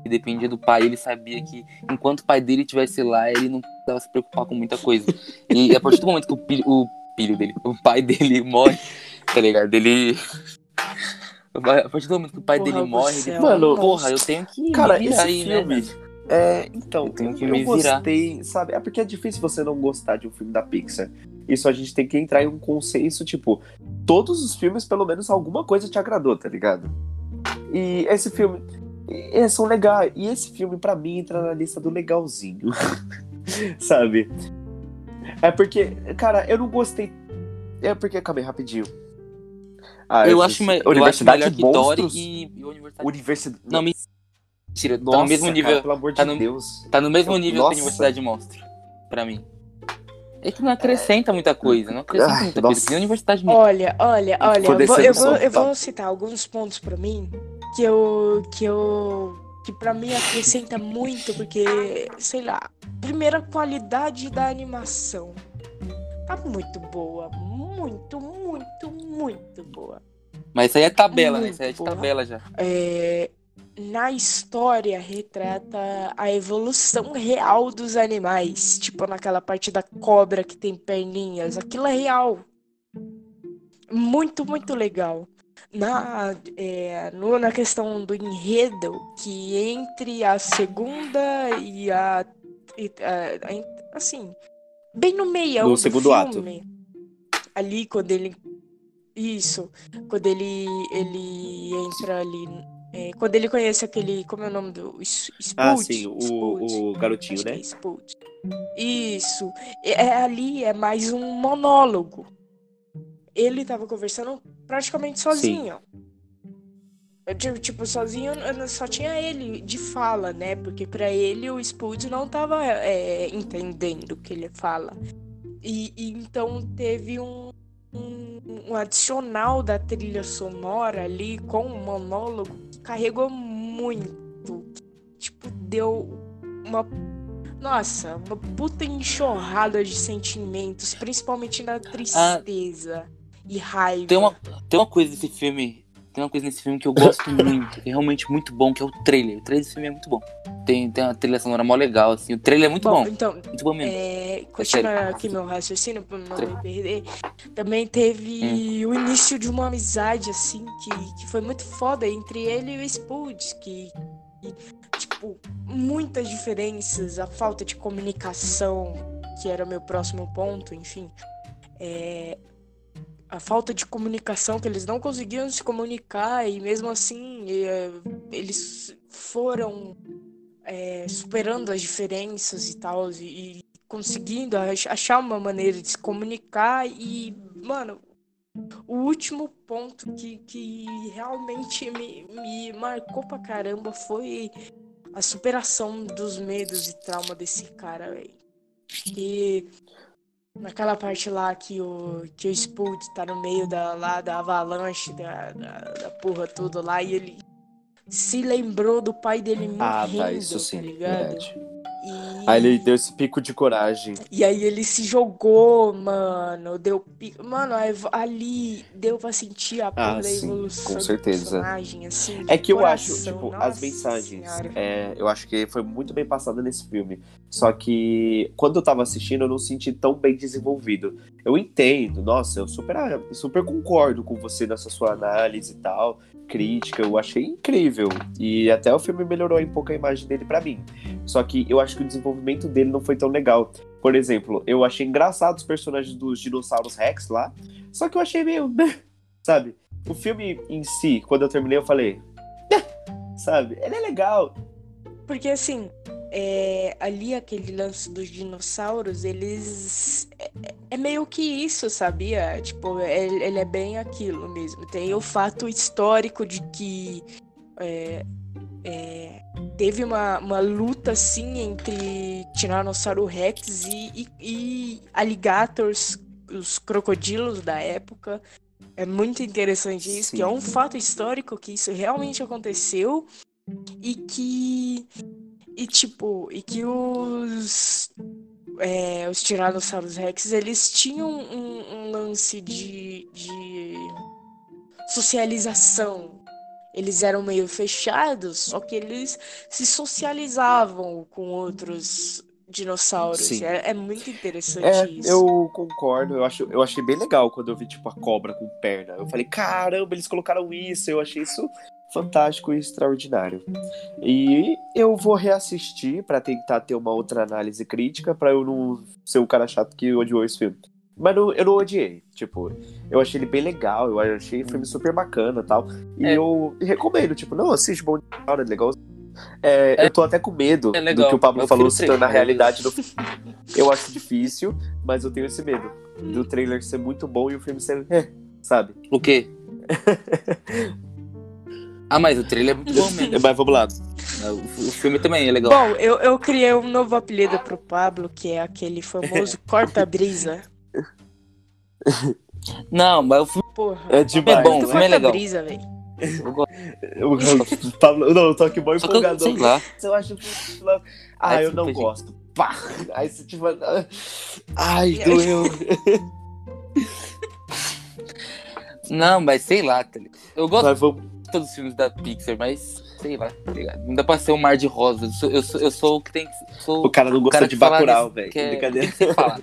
ele dependia do pai, ele sabia que enquanto o pai dele estivesse lá, ele não precisava se preocupar com muita coisa. E a partir do momento que o filho, o filho dele, o pai dele morre, tá ligado? Ele. A partir do momento que o pai Porra dele morre, ele fala, mano. porra, eu tenho que Cara, me virar esse aí, filme- né? É, então, Eu tenho que eu me virar. gostei, sabe? É porque é difícil você não gostar de um filme da Pixar. Isso a gente tem que entrar em um consenso, tipo, todos os filmes, pelo menos alguma coisa te agradou, tá ligado? E esse filme, e- são legais. E esse filme, pra mim, entra na lista do legalzinho. sabe? É porque, cara, eu não gostei. É porque, acabei rapidinho. Ah, Eu acho, me- eu acho Universidade melhor de que Dory Monstros? e, e Universidade. Universidade. Não, mentira. tá Nossa, no mesmo nível. cara, pelo amor tá de no- Deus. Tá no mesmo nível Nossa. que a Universidade de Monstro. Pra mim. É que não acrescenta muita coisa. Não acrescenta Ai, muita nossa. coisa. Nem Universidade. Olha, olha, olha, eu vou, eu, vou, eu vou citar alguns pontos pra mim que eu que eu que para mim acrescenta muito porque, sei lá, primeira qualidade da animação. Tá muito boa, muito, muito, muito boa. Mas isso aí é tabela, né? Isso aí é de boa. tabela já. É, na história retrata a evolução real dos animais, tipo naquela parte da cobra que tem perninhas, aquilo é real. Muito, muito legal. Na, é, no- na questão do enredo, que entre a segunda e a. e a- a- assim, bem no meião No do segundo ato. filme, ali quando ele. Isso, quando ele, ele entra ali. é, quando ele conhece aquele. Como é o nome do. Sp- Spoot? Ah, sim, o, Spoot. o garotinho, né? é. Isso. É, é ali é mais um monólogo. Ele tava conversando praticamente sozinho. Eu, Tipo, sozinho só tinha ele de fala, né? Porque pra ele o Spoot não tava é, entendendo o que ele fala. E, e então teve um, um, um adicional da trilha sonora ali com o monólogo que carregou muito. Tipo, deu uma. Nossa, uma puta enxurrada de sentimentos, principalmente na tristeza e raiva. Tem uma, tem uma coisa desse filme tem uma coisa nesse filme que eu gosto muito, que é realmente muito bom, que é o trailer. O trailer desse filme é muito bom. Tem, tem uma trilha sonora mó legal, assim. O trailer é muito bom. Então, Muito bom mesmo. é, continuando aqui meu raciocínio pra não me perder, também teve o início de uma amizade, assim, que, que foi muito foda entre ele e o Spoods, que, que, tipo, muitas diferenças, a falta de comunicação, que era o meu próximo ponto, enfim. É, a falta de comunicação, que eles não conseguiam se comunicar e mesmo assim é, eles foram é, superando as diferenças e tal e, e conseguindo ach- achar uma maneira de se comunicar e, mano, o último ponto que, que realmente me, me marcou pra caramba foi a superação dos medos e trauma desse cara, velho. Naquela parte lá que o, que o Spud tá no meio da, lá, da avalanche, da, da, da porra toda lá, e ele se lembrou do pai dele morrendo, Ah, tá, isso sim, tá ligado? verdade. E... Aí ele deu esse pico de coragem. E aí ele se jogou, mano. Deu pico. Mano, ali deu pra sentir a Ah, sim, evolução com certeza. assim. É que eu acho, coração. tipo, as Nossa mensagens, Senhora. é, eu acho que foi muito bem passada nesse filme. Só que quando eu tava assistindo, eu não senti tão bem desenvolvido. Eu entendo, nossa, eu super, super concordo com você nessa sua análise e tal, crítica, eu achei incrível. E até o filme melhorou um pouco a imagem dele pra mim. Só que eu acho que o desenvolvimento dele não foi tão legal. Por exemplo, eu achei engraçado os personagens dos dinossauros Rex lá, só que eu achei meio. sabe? O filme em si, quando eu terminei, eu falei. sabe? Ele é legal. Porque assim, é, ali aquele lance dos dinossauros, eles. É, é meio que isso, sabia? Tipo, ele, ele é bem aquilo mesmo. Tem o fato histórico de que é, teve uma, uma luta assim entre Tiranossauro Rex e, e, e alligators, os crocodilos da época. É muito interessante isso, que é um Sim. fato histórico que isso realmente aconteceu e que e tipo e que os é, os tiranossauros rex eles tinham um, um lance de, de socialização eles eram meio fechados só que eles se socializavam com outros dinossauros é, é muito interessante É, isso eu concordo. Eu, acho, eu achei bem legal quando eu vi, tipo, a cobra com perna. Eu falei, caramba, eles colocaram isso. Eu achei isso fantástico e extraordinário. E eu vou reassistir pra tentar ter uma outra análise crítica, pra eu não ser o cara chato que odiou esse filme. Mas não- eu não odiei. Tipo, eu achei ele bem legal. Eu achei o filme super bacana e tal. E É. eu recomendo, tipo, não, assiste Bom Dia, é legal. É, É. eu tô até com medo É do que o Pablo Eu falou se tornar realidade no eu acho difícil, mas eu tenho esse medo. Do trailer ser muito bom e o filme ser. É, sabe? O quê? ah, mas o trailer é muito bom mesmo. Mas vamos lá. O, o filme também é legal. Bom, eu, eu criei um novo apelido pro Pablo, que é aquele famoso corta-brisa. Não, mas o filme Porra. É demais. É bom, Tu o filme é legal. velho. eu gosto. O Pablo, não, eu tô aqui mó Só que eu, empolgadão. sei lá. Eu acho. Ah, Ai, eu não gosto. Pá! Aí você tipo. Ai, doeu. Não, mas sei lá, tá ligado? Eu gosto Mas vamos. de todos os filmes da Pixar, mas sei lá, tá ligado? Não dá pra ser um mar de rosas. Eu sou, eu sou, eu sou o que tem que. Sou O cara não gostou cara de que Bacurau, velho. que é- Brincadeira. tem que tá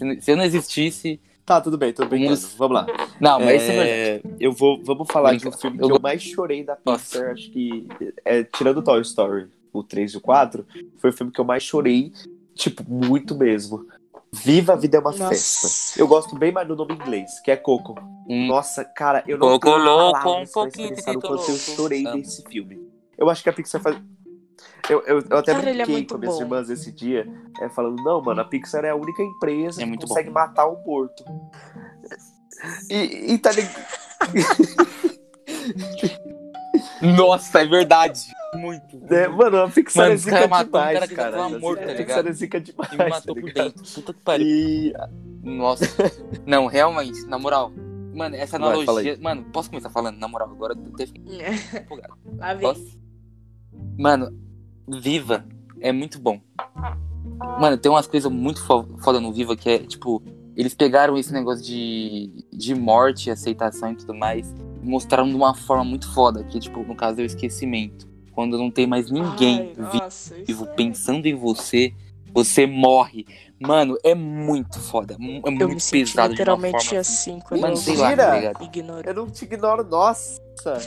não- se eu não existisse. Tá, tudo bem, tô brincando. Nossa. Vamos lá. Não, mas isso é verdade. É, eu vou, vamos falar de um Brinca- filme eu que eu mais chorei da Pixar, acho que é, tirando Toy Story, o 3 e o 4, foi o filme que eu mais chorei, tipo, muito mesmo. Viva a Vida é uma Nossa. festa. Eu gosto bem mais do nome em inglês, que é Coco. Hum. Nossa, cara, eu não Coco tenho louco, palavras um pouquinho quanto eu chorei nesse filme. Eu acho que a Pixar faz... Eu, eu, eu até Cara, é brinquei muito com minhas bom. irmãs esse dia, é, falando, não, mano, a Pixar é a única empresa É que consegue matar um morto. E, e tá ligado? Nossa, é verdade. Muito. É, mano, a Pixar Mano, é zica um demais, cara que cara. tava morto, a tá Pixar ligado? é zica demais, E me tá matou por ligado? dentro. Puta que pariu. E Nossa. Não, realmente, na moral. Mano, essa Vai, analogia. aí. Mano, posso começar falando? Na moral, agora eu empolgado. Lá vem. Posso? Mano, Viva é muito bom. Mano, tem umas coisas muito fo- foda no Viva que é, tipo, eles pegaram esse negócio de, de morte, aceitação e tudo mais mostraram de uma forma muito foda, que tipo, no caso é o esquecimento. Quando não tem mais ninguém Ai, nossa, isso vivo é- pensando em você, você morre. Mano, é muito foda. É Eu me muito senti pesado de uma literalmente forma. assim quando Mano, eu sei lá, Mentira! tá ignoro. Eu não te ignoro, nossa!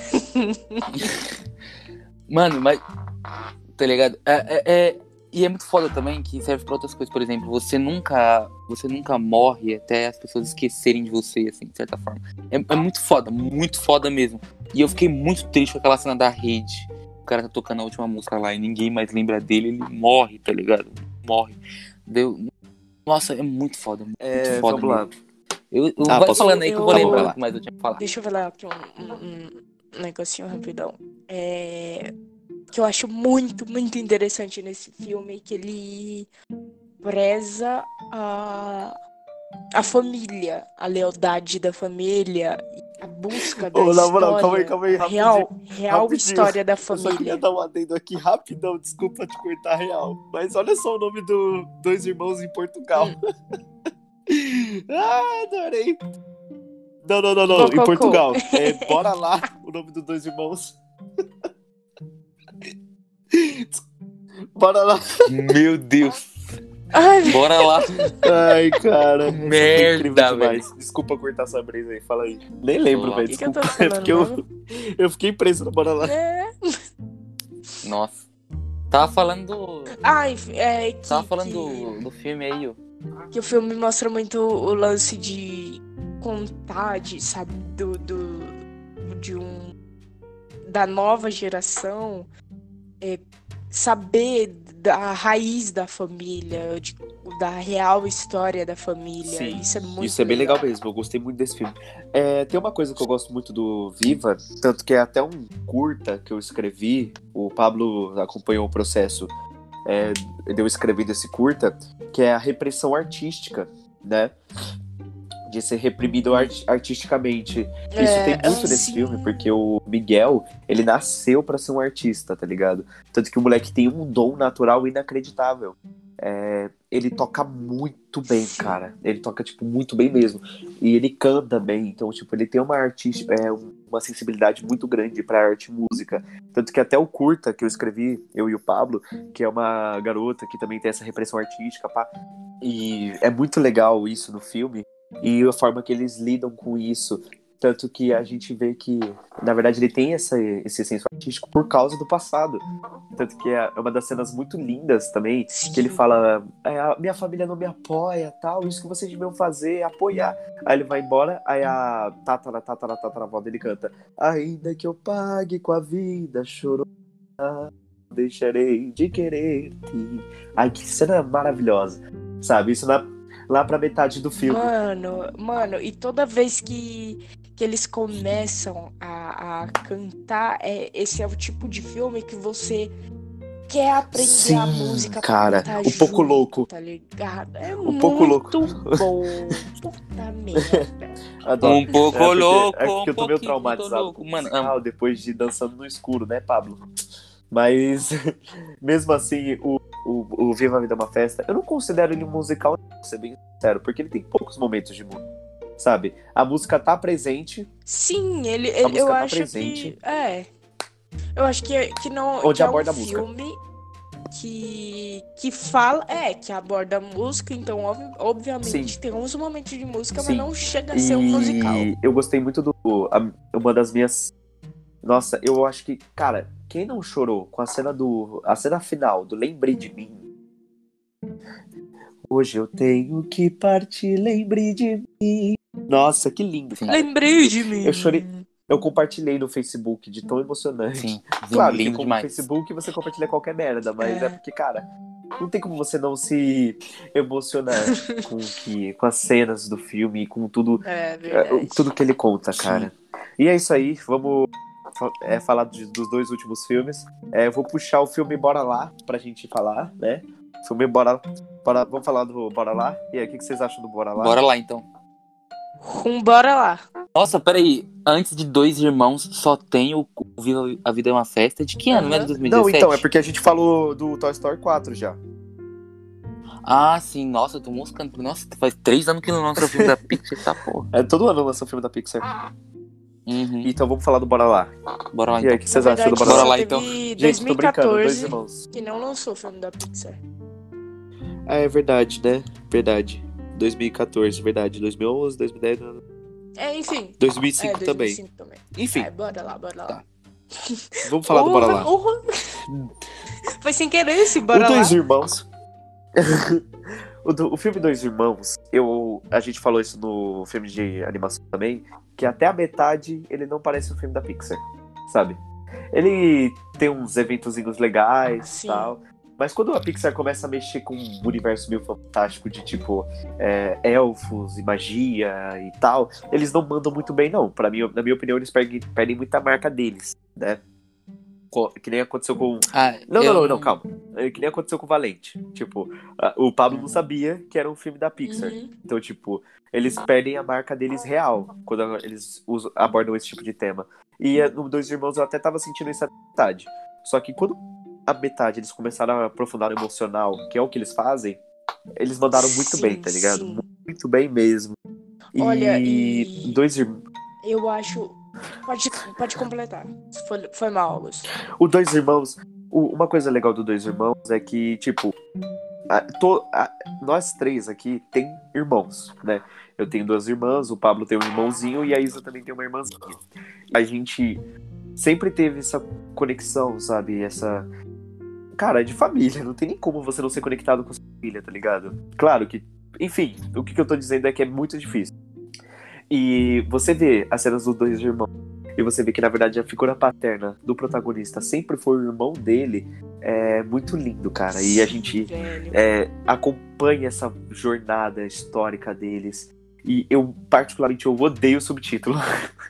Mano, mas. Tá ligado? É, é- é- E é muito foda também que serve pra outras coisas. Por exemplo, você nunca. Você nunca morre até as pessoas esquecerem de você, assim, de certa forma. É, é muito foda, muito foda mesmo. E eu fiquei muito triste com aquela cena da rede. O cara tá tocando a última música lá e ninguém mais lembra dele, ele morre, tá ligado? Morre. Deu. Nossa, é muito foda. Muito É, foda vamos lá. Eu, eu Ah, vai posso- falando aí que eu vou eu- lembrar o que mais eu tinha que falar. Deixa eu falar aqui um, um- um negocinho rapidão. É, que eu acho muito, muito interessante nesse filme, que ele preza a, a família, a lealdade da família, a busca da Ô, história, moral, calma aí, calma aí, real, real rapidinho. história da Eu só queria família. dar um adendo aqui rapidão, desculpa te cortar real. Mas olha só o nome do Dois Irmãos em Portugal. ah, adorei. Não, não, não, não. Em. Portugal. É, bora lá, o nome dos dois irmãos. bora lá. Meu Deus. Ai, Bora lá. Ai, cara. Merda, incrível demais. Desculpa cortar essa brisa aí, fala aí. Nem lembro, velho. O que que eu tô Desculpa. É porque eu, eu fiquei preso no Bora lá. é. Nossa. Tava falando do. Ai, é que, Tava falando que- do, do filme aí, ó. que o filme mostra muito o lance de contar, de, sabe, do, do de um da nova geração é, saber da raiz da família, de- da real história da família. Sim, isso é muito Isso é bem legal mesmo, eu gostei muito desse filme. É, tem uma coisa que eu gosto muito do Viva, tanto que é até um curta que eu escrevi, o Pablo acompanhou o processo é, de eu escrever desse curta, que é a repressão artística, né? De ser reprimido art- artisticamente. Isso É, tem muito nesse filme, porque o Miguel, ele nasceu pra ser um artista, tá ligado? Tanto que o moleque tem um dom natural inacreditável. É, ele toca muito bem, cara. Ele toca, tipo, muito bem mesmo. E ele canta bem. Então, tipo, ele tem uma artista, é, uma sensibilidade muito grande pra arte e música. Tanto que até o curta que eu escrevi, eu e o Pablo, que é uma garota que também tem essa repressão artística, pá. E é muito legal isso no filme. E a forma que eles lidam com isso. Tanto que a gente vê que, na verdade, ele tem essa, esse senso artístico por causa do passado. Tanto que é uma das cenas muito lindas também, que ele Sim. fala, é, minha família não me apoia, tal, isso que vocês deviam fazer é apoiar. Aí ele vai embora, aí a tatara, tatara, tataravó dele canta, ainda que eu pague com a vida, chorou, deixarei de querer-te. Ai, que cena maravilhosa, sabe? Isso na, lá pra metade do filme. Mano, mano, e toda vez que, que eles começam a, a cantar, é, esse é o tipo de filme que você quer aprender Sim, a música pra cara, cantar um pouco junto, louco. Tá ligado? É Um pouco muito louco. bom. Puta merda. Adoro. Um pouco É porque- louco, é porque um eu tô meio traumatizado louco. Mano, musical depois de dançando no escuro, né, Pablo? Mas, mesmo assim, o, o, o Viva a Vida é uma Festa, eu não considero ele um musical, pra ser bem sincero, porque ele tem poucos momentos de música, sabe? A música tá presente, Sim, ele, ele- eu tá acho presente. que. É. Eu acho que, que não. Onde que é aborda um a música. filme que, que fala. É, que aborda a música, então, ob- obviamente, Sim. tem uns momentos de música, Sim. mas não chega a ser um musical. e eu gostei muito do... a- uma das minhas... Nossa, eu acho que, cara, quem não chorou com a cena do... A cena final do Lembrei de Mim, Hoje eu tenho que partir, lembre de mim. Nossa, que lindo, cara. Lembrei de mim. Eu chorei. Eu compartilhei no Facebook de tão emocionante. sim, Claro, lindo demais. no Facebook você compartilha qualquer merda, mas é. É. porque, cara, não tem como você não se emocionar com, que, com as cenas do filme, com tudo, É é, tudo que ele conta, cara. E é isso aí, vamos é, falar de- dos dois últimos filmes. É, eu vou puxar o filme Bora Lá pra gente falar, né? Filme Bora, Bora Vamos falar do Bora Lá? E aí, o que, que vocês acham do Bora Lá? Bora lá então. Um bora lá. Nossa, peraí. Antes de dois irmãos, só tem o, o Viva a Vida é uma Festa. De que ano? Não é de 2017? Não, então, é porque a gente falou do Toy Story 4 já. Ah, sim. Nossa, eu tô moscando. Nossa, faz três anos que não lança o filme da Pixar, tá porra. É, todo ano lança o filme da Pixar. Uhum. Então vamos falar do Bora Lá. Bora lá E aí, então. o que vocês Na acham do Bora Lá? lá, então. Gente, tô brincando, dois 2014 irmãos. que não lançou o filme da Pixar. Ah, é verdade, né? Verdade. 2014, verdade. 2011, 2010, É, enfim. 2005 é, também. 2005 também. Enfim, É, bora lá, bora lá. Tá. vamos falar do Bora Lá. Foi sem querer esse Bora o Lá. Dois Irmãos. o, do- o filme Dois Irmãos, eu, a gente falou isso no filme de animação também, que até a metade ele não parece um filme da Pixar, sabe? Ele tem uns eventozinhos legais e tal. Mas quando a Pixar começa a mexer com um universo meio fantástico de tipo é, elfos e magia e tal, eles não mandam muito bem, não. Para mim, na minha opinião, eles perdem, perdem muita marca deles, né? Que nem aconteceu com Ah, não, eu- não, não, não, calma. É que nem aconteceu com o Valente. Tipo, o Pablo não sabia que era um filme da Pixar. Uhum. Então, tipo, eles perdem a marca deles real quando eles usam- abordam esse tipo de tema. E eh, no Dois Irmãos eu até tava sentindo isso à metade. Só que quando a metade eles começaram a aprofundar o emocional, que é o que eles fazem, eles mandaram muito Sim, bem, tá ligado? sim. Muito bem mesmo. E, Olha, e- Dois Irmãos. Eu acho. Pode, pode completar. Foi, foi mal, Augusto. O Dois Irmãos, o- uma coisa legal do Dois Irmãos é que, tipo, a- to- a- nós três aqui tem irmãos, né? Eu tenho duas irmãs, o Pablo tem um irmãozinho e a Isa também tem uma irmãzinha. A gente sempre teve essa conexão, sabe? Essa. Cara, é de família, não tem nem como você não ser conectado com sua família, tá ligado? Claro que. Enfim, o que, que eu tô dizendo é que é muito difícil. E você vê as cenas dos dois irmãos e você vê que na verdade a figura paterna do protagonista sempre foi o irmão dele, é muito lindo, cara. E a gente é, acompanha essa jornada histórica deles. E eu, particularmente, eu odeio o subtítulo.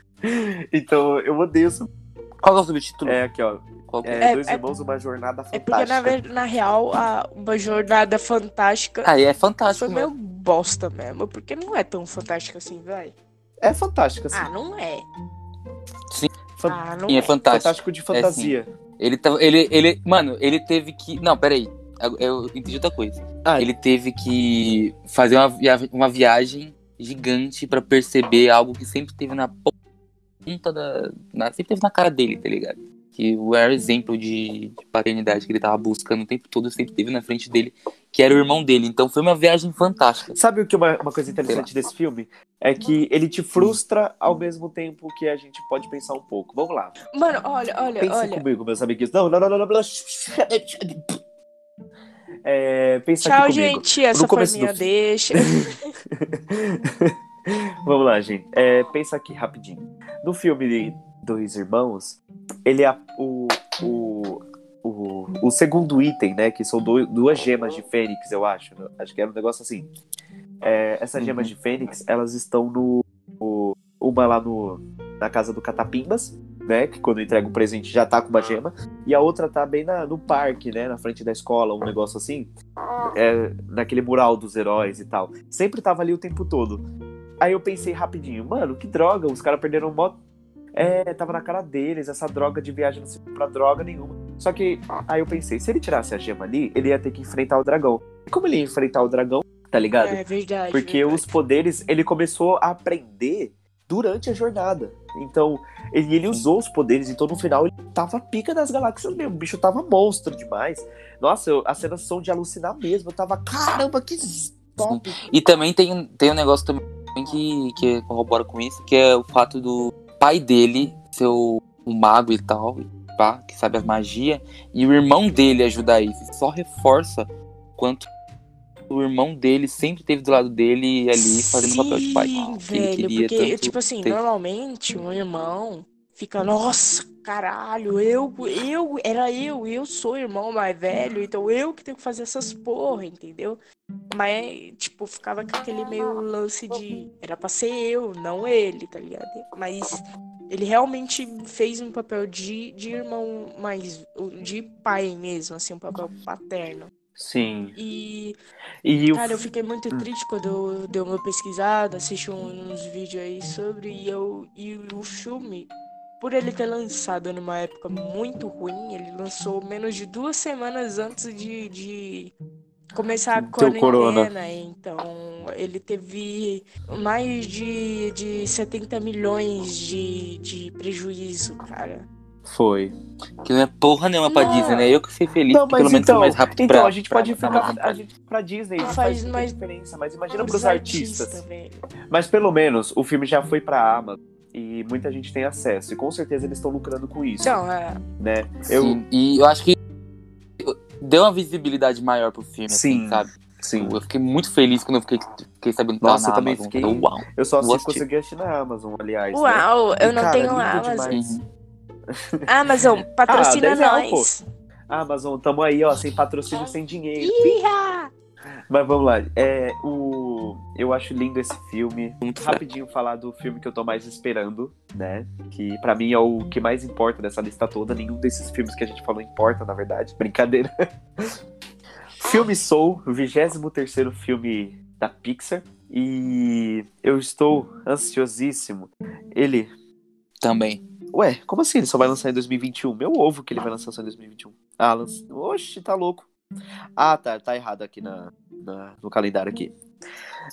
então, eu odeio o subtítulo. Qual é o subtítulo? É aqui, ó. Qual que é? É, É, Dois é- Irmãos, uma jornada É porque, na, fantástica. na real, a, uma jornada fantástica Ah, e é fantástico, foi mano. meio bosta mesmo. Porque não é tão fantástica assim, vai. É fantástico, assim. Ah, não é. Fan- Ah, não Sim, é. é fantástico. fantástico de fantasia. Ele tava. Ele, ele. Mano, ele teve que. Não, peraí. Eu, eu entendi outra coisa. Ah, Ele teve que fazer uma, via- uma viagem gigante pra perceber algo que sempre teve na ponta da. na- sempre teve na cara dele, tá ligado? Que o maior exemplo de, de paternidade que ele tava buscando o tempo todo sempre teve na frente dele, que era o irmão dele. Então foi uma viagem fantástica. Sabe o que é uma, uma coisa interessante desse filme? É que ele te frustra ao mesmo tempo que a gente pode pensar um pouco. Vamos lá. Mano, olha, olha, Pensa olha. comigo, meus amiguinhos. Não, não, não, não, não. não. É, pensa Tchau, gente. Essa foi começo do deixa. Vamos lá, gente. É, pensa aqui rapidinho. No filme de Dois Irmãos, ele é a- o, o, o, o segundo item, né? Que são do- duas gemas de Fênix, eu acho. né? Acho que era um negócio assim. É, essas Uhum. gemas de Fênix, elas estão no. no- uma lá no, na casa do Catapimbas, né? Que quando entrega o presente já tá com uma gema. E a outra tá bem na- no parque, né? Na frente da escola, um negócio assim. É, naquele mural dos heróis e tal. Sempre tava ali o tempo todo. Aí eu pensei rapidinho, mano, que droga, os caras perderam mó. É, tava na cara deles, essa droga de viagem não serve pra droga nenhuma. Só que aí eu pensei, se ele tirasse a gema ali, ele ia ter que enfrentar o dragão. E como ele ia enfrentar o dragão, tá ligado? É verdade. Porque verdade. os poderes, ele começou a aprender durante a jornada. Então, ele, ele usou os poderes, então no final ele tava pica das galáxias mesmo. O bicho tava monstro demais. Nossa, eu- as cenas são de alucinar mesmo. Eu tava, caramba, que top. E também tem, tem um negócio também que, que corrobora com isso, que é o fato do pai dele ser o, o mago e tal, pá, que sabe as magias, e o irmão dele ajudar isso. Só reforça quanto o irmão dele sempre esteve do lado dele ali fazendo o papel de pai. Sim, Que ele velho, queria porque, tipo assim, ter. normalmente um irmão fica, nossa, caralho, eu, eu, era eu, eu sou o irmão mais velho, então eu que tenho que fazer essas porra, entendeu? Mas, tipo, ficava com aquele meio lance de, era pra ser eu, não ele, tá ligado? Mas ele realmente fez um papel de, de irmão mais, de pai mesmo, assim, um papel paterno. Sim. E E Cara, eu fiquei muito triste quando eu dei uma pesquisada, assisti uns vídeos aí sobre, e, eu, e o filme, por ele ter lançado numa época muito ruim, ele lançou menos de duas semanas antes de, de, começar a corona. quarentena, então ele teve mais de, de 70 milhões de, de prejuízo, cara. Foi. Que não é porra nenhuma pra Não. Disney, né? Eu que sei feliz, Não, pelo menos então, foi mais rápido então pra, a gente pra pode Amazon ficar. A gente, pra Disney não Faz faz, mais- diferença, mas imagina Os pros artistas. velho. Mas pelo menos o filme já foi pra Amazon e muita gente tem acesso. E com certeza eles estão lucrando com isso. Então, é, né? Eu, Sim, e eu acho que deu uma visibilidade maior pro filme, Sim, assim, sabe? sim. Eu fiquei muito feliz quando eu fiquei, fiquei sabendo que Nossa, eu também Amazon. fiquei- Uau. Eu só assim assistir. consegui assistir na Amazon, aliás. né? Uau, eu E, não cara, tenho lindo Amazon. demais. Amazon, patrocina Ah, 10 real, nós. Amazon, tamo aí, ó, sem patrocínio, sem dinheiro. Iha! Mas vamos lá. É, o... Eu acho lindo esse filme. Muito. Rapidinho falar do filme que eu tô mais esperando, né? Que pra mim é o que mais importa dessa lista toda. Nenhum desses filmes que a gente falou importa, na verdade. Brincadeira. filme Soul, o 23 filme da Pixar. E eu estou ansiosíssimo. Ele. Também. Ué, como assim ele só vai lançar em 2021? Meu ovo que ele vai lançar só em 2021. Ah, lança... Oxe, tá louco. Ah, tá, tá errado aqui na, na- no calendário aqui.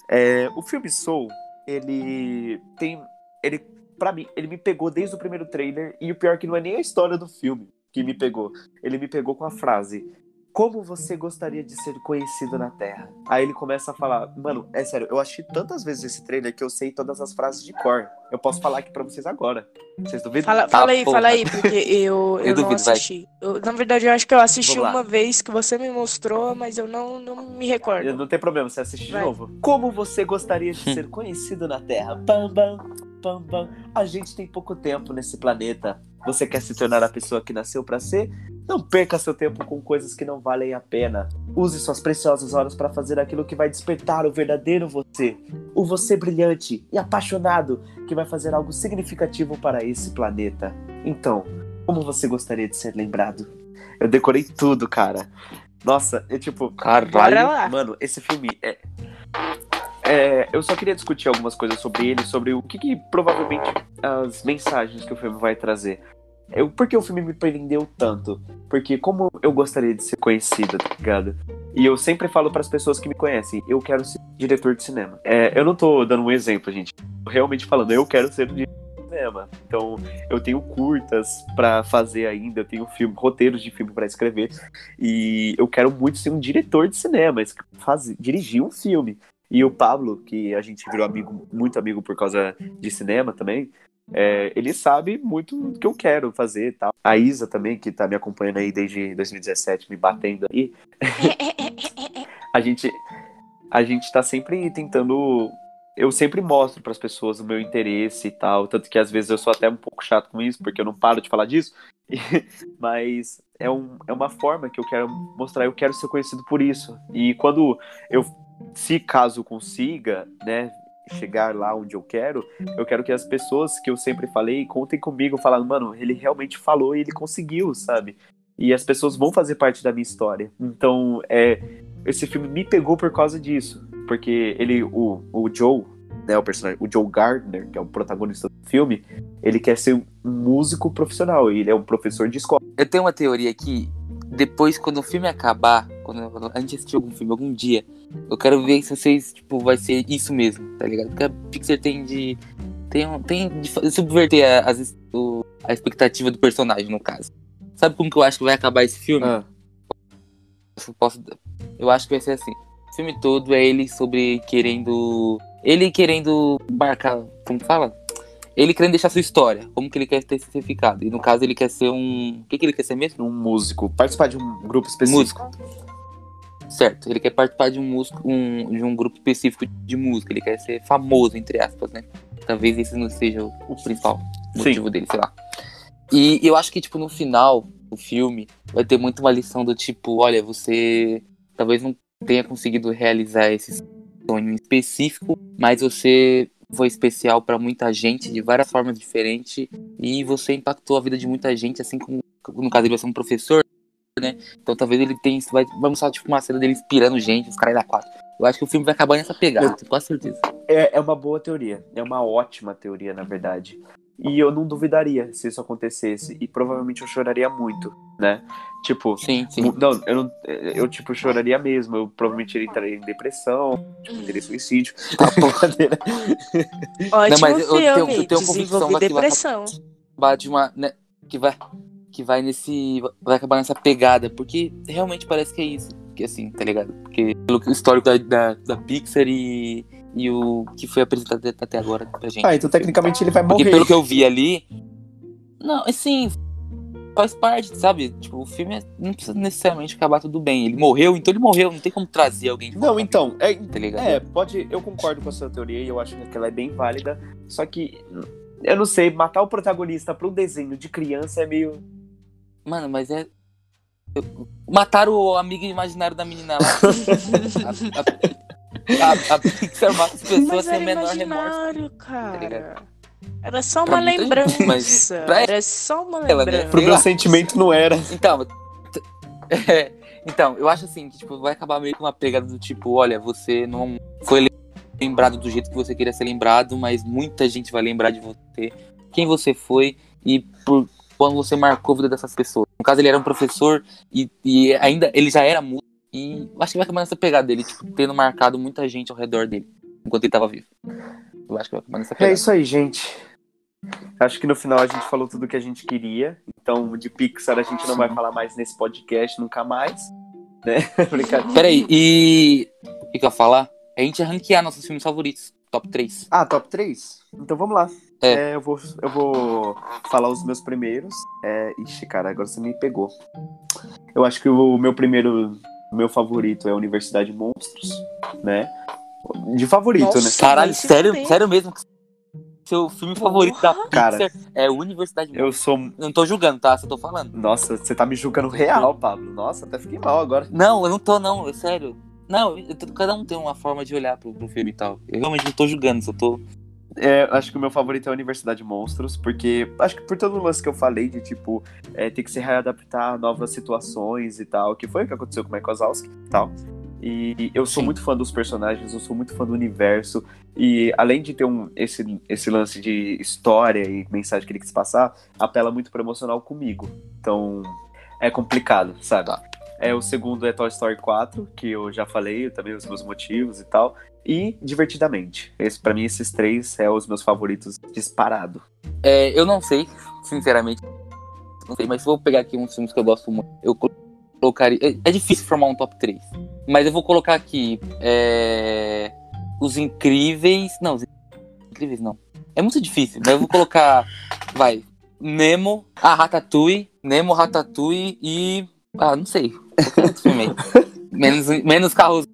É, o filme Soul, ele tem. Ele, pra mim, ele me pegou desde o primeiro trailer. E o pior é que não é nem a história do filme que me pegou. Ele me pegou com a frase. Como você gostaria de ser conhecido na Terra? Aí ele começa a falar, mano, é sério, eu assisti tantas vezes esse trailer que eu sei todas as frases de cor. Eu posso falar aqui pra vocês agora. Vocês duvidam? Fala, Tá, fala aí, porra. fala aí, porque eu, eu, Eu não duvido, assisti. Eu- na verdade, eu acho que eu assisti Vamos lá. uma vez que você me mostrou, mas eu não, não me recordo. Não tem problema, você assiste de Vai. novo. Como você gostaria de ser conhecido na Terra? Bam, bam, bam, bam. A gente tem pouco tempo nesse planeta. Você quer se tornar a pessoa que nasceu pra ser? Não perca seu tempo com coisas que não valem a pena. Use suas preciosas horas para fazer aquilo que vai despertar o verdadeiro você. O você brilhante e apaixonado que vai fazer algo significativo para esse planeta. Então, como você gostaria de ser lembrado? Eu decorei tudo, cara. Nossa, é tipo, Caralho. Mano, esse filme é. É, eu só queria discutir algumas coisas sobre ele, sobre o que, que provavelmente as mensagens que o filme vai trazer. Eu, por que o filme me prendeu tanto? Porque como eu gostaria de ser conhecido, tá ligado? E eu sempre falo pras pessoas que me conhecem, eu quero ser diretor de cinema. É, eu não tô dando um exemplo, gente. Tô realmente falando, eu quero ser um diretor de cinema. Então, eu tenho curtas pra fazer ainda, eu tenho filme, roteiros de filme pra escrever. E eu quero muito ser um diretor de cinema, fazer, dirigir um filme. E o Pablo, que a gente virou amigo, muito amigo por causa de cinema também, é, ele sabe muito do que eu quero fazer e tal. A Isa também, que tá me acompanhando aí desde 2017, me batendo aí. a gente a gente tá sempre tentando eu sempre mostro pras pessoas o meu interesse e tal, tanto que às vezes eu sou até um pouco chato com isso, porque eu não paro de falar disso. Mas é, um, é uma forma que eu quero mostrar, eu quero ser conhecido por isso. E quando eu, se caso consiga, né, chegar lá onde eu quero, eu quero que as pessoas que eu sempre falei contem comigo, falando, mano, ele realmente falou e ele conseguiu, sabe? E as pessoas vão fazer parte da minha história. Então, é, esse filme me pegou por causa disso. Porque ele, o, o Joe, né, o personagem, o Joe Gardner, que é o protagonista do filme, ele quer ser um músico profissional, ele é um professor de escola. Eu tenho uma teoria aqui. Depois, quando o filme acabar, quando, a gente assistir algum filme algum dia, eu quero ver se vocês, tipo, vai ser isso mesmo, tá ligado? Porque a Pixar tem de. Tem, tem de subverter a, o- a expectativa do personagem, no caso. Sabe como que eu acho que vai acabar esse filme? Ah, Eu posso- eu acho que vai ser assim. O filme todo é ele sobre querendo. Ele querendo marcar. Como fala? Ele querendo deixar sua história. Como que ele quer ter ser ficado. E no caso ele quer ser um. O que, que ele quer ser mesmo? um músico, participar de um grupo específico. Músico. Certo, ele quer participar de um músico, um, de um grupo específico de música, ele quer ser famoso, entre aspas, né? Talvez esse não seja o, principal motivo dele, sei lá. E eu acho que, tipo, no final do filme, vai ter muito uma lição do tipo, olha, você talvez não tenha conseguido realizar esse sonho específico, mas você foi especial pra muita gente de várias formas diferentes e você impactou a vida de muita gente, assim como no caso ele vai ser um professor, né? Então talvez ele tenha, vai, vai mostrar tipo uma cena dele inspirando gente, os caras da quatro. Eu acho que o filme vai acabar nessa pegada, Eu- tenho quase certeza. É, é uma boa teoria. É uma ótima teoria, na verdade. E eu não duvidaria se isso acontecesse. E provavelmente eu choraria muito, né? Tipo, Sim, sim. não, eu não. Eu, tipo, choraria mesmo. Eu provavelmente entraria em depressão, tipo, teria suicídio. Tá, brincadeira. Ótimo mas eu tenho- eu filme. tenho convicção Desenvolvi daqui vai- depressão. acabar de uma. né, que vai. Que vai nesse. Vai acabar nessa pegada. Porque realmente parece que é isso. Que assim, tá ligado? Porque pelo histórico da, da, da Pixar e, e o que foi apresentado até- agora pra gente. Ah, então tecnicamente ele vai Porque morrer. pelo que eu vi ali. Não, assim. Faz parte, sabe? Tipo, o filme é- não precisa necessariamente acabar tudo bem. Ele morreu, então ele morreu. Não tem como trazer alguém Não, então, é, Tá ligado? É, pode. Eu concordo com a sua teoria e eu acho que ela é bem válida. Só que, eu não sei, matar o protagonista pra um desenho de criança é meio. Mano, mas é. Mataram o amigo imaginário da menina lá. a, a, a, a Pixar mata as pessoas Mas sem menor remorso. imaginário, Tá cara. Era só Pra uma gente, lembrança. mas pra Era só uma ela, né? lembrança. Pro Sei meu sentimento não era. Então, t- é, então, eu acho assim que tipo, vai acabar meio com uma pegada do tipo, olha, você não foi lembrado do jeito que você queria ser lembrado, mas muita gente vai lembrar de você, quem você foi e por quando você marcou a vida dessas pessoas. No caso, ele era um professor e, e ainda ele já era músico e eu acho que vai acabar nessa pegada dele, tipo, tendo marcado muita gente ao redor dele enquanto ele tava vivo. Eu acho que vai acabar nessa É pegada. isso aí, gente. Acho que no final a gente falou tudo que a gente queria. Então, de Pixar a gente não vai falar mais nesse podcast nunca mais. Né? Brincadeira. Peraí, e o que, que eu ia falar? A gente ia ranquear nossos filmes favoritos, top 3. Ah, top 3? Então vamos lá. É. É, eu, vou, eu vou falar os meus primeiros. É, ixi, cara, agora você me pegou. Eu acho que o meu primeiro, meu favorito é Universidade Monstros, né? De favorito, né? Nossa. Caralho, vai se sério, sério mesmo? Seu filme favorito da Porra. Cara. Pixar é Universidade Eu sou. Eu não tô julgando, tá? Só tô falando. Nossa, você tá me julgando real, Pablo. Nossa, até fiquei mal agora. Não, eu não tô, não, é sério. Não, eu cada um tem uma forma de olhar pro, pro filme e tal. Eu realmente não tô julgando, só tô. É, acho que o meu favorito é a Universidade Monstros, porque acho que por todo o lance que eu falei de, tipo, é, ter que se readaptar a novas situações e tal, que foi o que aconteceu com o Mike Wazowski e tal. E eu sou Sim. muito fã dos personagens, eu sou muito fã do universo, e além de ter um, esse, esse lance de história e mensagem que ele quis passar, apela muito pro emocional comigo. Então, é complicado, sabe? É, o segundo é Toy Story 4, que eu já falei, também os meus motivos e tal. E Divertidamente. Esse, pra mim, esses três é os meus favoritos disparado. É, eu não sei, sinceramente. Não sei, mas vou pegar aqui uns filmes que eu gosto muito, eu colo- colocaria. É, é difícil formar um top 3. Mas eu vou colocar aqui. é, Os Incríveis. Não, os Incríveis não. É muito difícil, mas eu vou colocar. Vai. Nemo, a Ratatouille, Nemo, Ratatouille e. Ah, não sei. Aí. Menos, menos Carros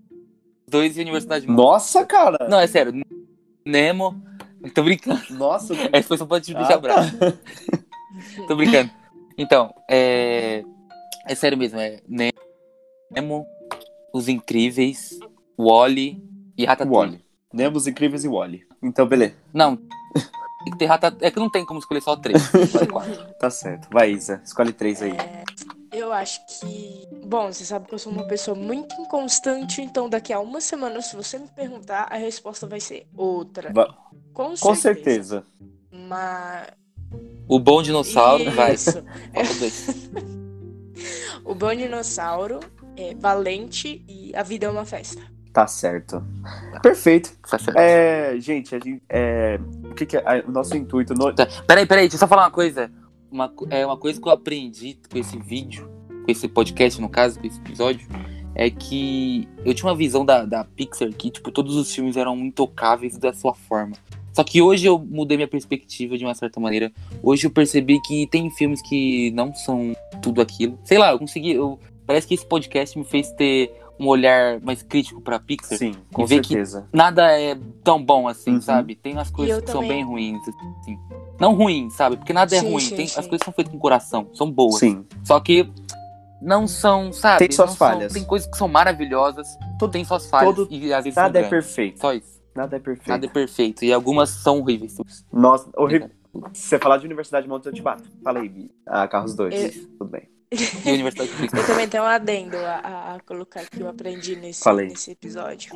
2 e Universidade de Monstros. Nossa, cara! Não, é sério. Nemo. Tô brincando. Nossa, Essa foi só pra te deixar Ah, bravo. Tô brincando. Então, é. É sério mesmo, é Nemo, Os Incríveis, Wally e Ratatouille. Wally. Nemos Incríveis e Wally. Então, beleza. Não, tem que ter Ratatouille. É que não tem como escolher só três. Escolhe quatro. Tá certo. Vai, Isa. Escolhe três aí. É, eu acho que. Bom, você sabe que eu sou uma pessoa muito inconstante, então daqui a uma semana, se você me perguntar, a resposta vai ser outra. Va- Com certeza. Com certeza. Mas. O Bom Dinossauro, vai. Isso. Dois. O Bom Dinossauro, é Valente e A Vida é uma Festa. Tá certo. Perfeito. Tá certo. É, gente, a gente, é, o que, que é o nosso intuito? No... Tá. Peraí, peraí, deixa eu só falar uma coisa. Uma, é, uma coisa que eu aprendi com esse vídeo, com esse podcast, no caso, com esse episódio, é que eu tinha uma visão da, da Pixar que, tipo, todos os filmes eram intocáveis da sua forma. Só que hoje eu mudei minha perspectiva de uma certa maneira. Hoje eu percebi que tem filmes que não são tudo aquilo. Sei lá, eu consegui. Eu, parece que esse podcast me fez ter um olhar mais crítico pra Pixar. Sim, com ver que- certeza. nada é tão bom assim, Uhum. sabe? Tem umas coisas que são também. bem ruins, assim. Não ruins, sabe? Porque nada é Sim, ruim. sim, Tem, sim. As coisas são feitas com coração, são boas. Sim. Só que não são, sabe? Tem suas não são- falhas. tem coisas que são maravilhosas, tem suas falhas todo- e às vezes Nada são é perfeito. Só isso. Nada é perfeito. Nada é perfeito. E algumas são horríveis. Nossa, horrível. Se você falar de Universidade Monte, eu te bato. Fala aí, Bi. Ah, Carros 2. Eu- Tudo bem. E Universidade. Eu também tenho um adendo a, a- colocar que eu aprendi nesse, Falei. nesse episódio.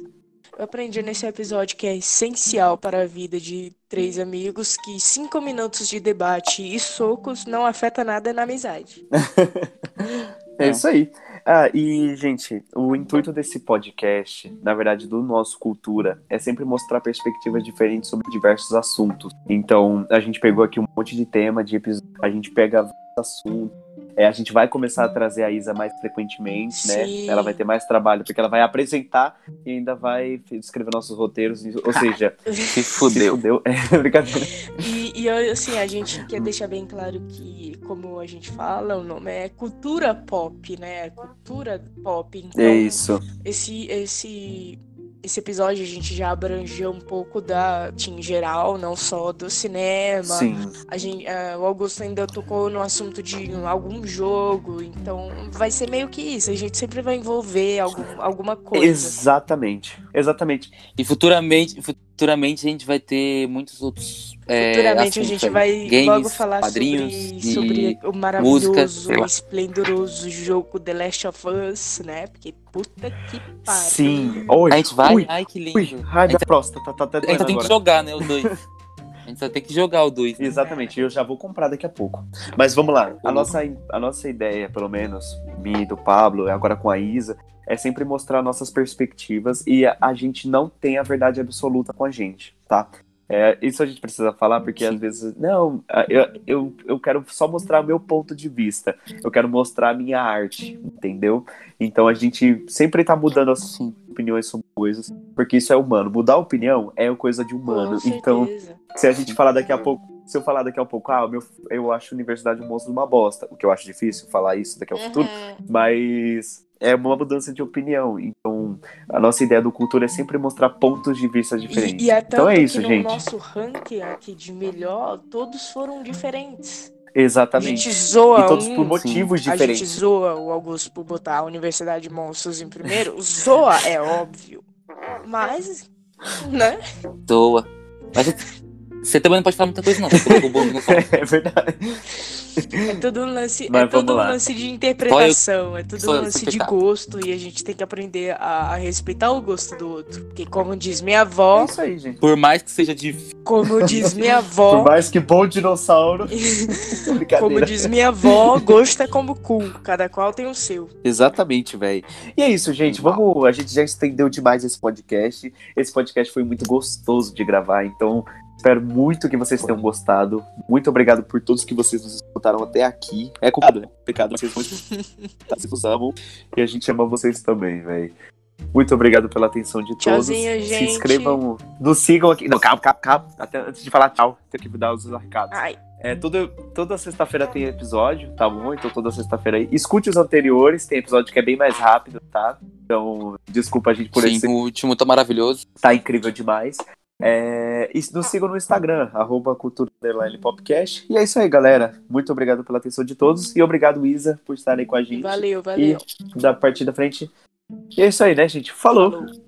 Eu aprendi nesse episódio que é essencial para a vida de três amigos que cinco minutos de debate e socos não afeta nada na amizade. É isso aí. Ah, e, gente, o intuito desse podcast, na verdade, do nosso Cultura, é sempre mostrar perspectivas diferentes sobre diversos assuntos. Então, a gente pegou aqui um monte de tema, de episódio, a gente pega assuntos. É, a gente vai começar a trazer a Isa mais frequentemente, né? Sim. Ela vai ter mais trabalho, porque ela vai apresentar e ainda vai escrever nossos roteiros. Ou seja, Se se fudeu. fudeu. É brincadeira. E, e assim, a gente quer deixar bem claro que, como a gente fala, o nome é cultura pop, né? Cultura pop. Então, É isso. esse, esse, esse episódio a gente já abrangeu um pouco da em geral, não só do cinema. Sim. A gente, eh, o Augusto ainda tocou no assunto de algum jogo, então vai ser meio que isso. A gente sempre vai envolver algum, alguma coisa. Exatamente. Exatamente. E futuramente, futuramente a gente vai ter muitos outros. é, Futuramente a gente aí. vai Games, logo falar sobre, e sobre o maravilhoso, música, esplendoroso jogo The Last of Us, né? Porque puta que pariu. Sim. Oi. A gente vai. Ui, Ai, que lindo. ui. Ai, minha próstata. Tá, tá até A gente tem que jogar, né? O 2. A gente só tem que jogar o 2. Exatamente, eu já vou comprar daqui a pouco. Mas vamos lá. A nossa, a nossa ideia, pelo menos, minha e do Pablo, agora com a Isa, é sempre mostrar nossas perspectivas e a, a gente não tem a verdade absoluta com a gente, tá? É, isso a gente precisa falar porque às vezes, não, a- eu, eu, eu quero só mostrar o meu ponto de vista, eu quero mostrar a minha arte, entendeu? Então a gente sempre tá mudando as Sim. opiniões sobre coisas, porque isso é humano. Mudar a opinião é coisa de humano. Então, se a gente falar daqui a pouco, se eu falar daqui a pouco, ah, meu, eu acho a Universidade um monstro de uma bosta, o que eu acho difícil falar isso daqui ao futuro, Uhum. mas é uma mudança de opinião. Então, a nossa ideia do cultura é sempre mostrar pontos de vista diferentes. E, e é então é isso, que no gente. nosso ranking aqui de melhor, todos foram diferentes. A Exatamente. gente zoa E todos um, por motivos a gente diferentes. zoa o Augusto por botar a Universidade de Monstros em primeiro. Zoa, é óbvio. Mas, né? Toa. Mas você também não pode falar muita coisa, não. Você colocou o bolo no. É verdade. É tudo um lance, Mas é tudo um lá. lance de interpretação, é tudo um lance de gosto e a gente tem que aprender a, a respeitar o gosto do outro. Porque como diz minha É avó, isso aí, gente. Por mais que seja difícil. como diz minha Por avó, mais que bom dinossauro. como diz minha avó, gosto é como cu, cada qual tem o seu. Exatamente, velho. E é isso, gente. Vamos. A gente já estendeu demais esse podcast. Esse podcast foi muito gostoso de gravar, então espero muito que vocês tenham gostado. Muito obrigado por todos que vocês nos escutaram até aqui. É culpado, né? Pecado, vocês muito vocês nos amam e a gente ama vocês também, velho. Muito obrigado pela atenção de todos. Tchauzinho, Se gente. inscrevam, nos sigam aqui. Não, calma, calma, calma. Até antes de falar tchau, tenho que dar os recados. Ai, É, toda, toda sexta-feira tem episódio, tá bom? Então toda sexta-feira aí. Escute os anteriores, tem episódio que é bem mais rápido, tá? Então, desculpa a gente por Sim, esse. o último tá maravilhoso. Tá incrível demais. É, e nos sigam no Instagram, arroba cultura popcast. E é isso aí, galera. Muito obrigado pela atenção de todos. E obrigado, Isa, por estarem com a gente. valeu, valeu. E da partida da frente. E é isso aí, né, gente? Falou. Falou.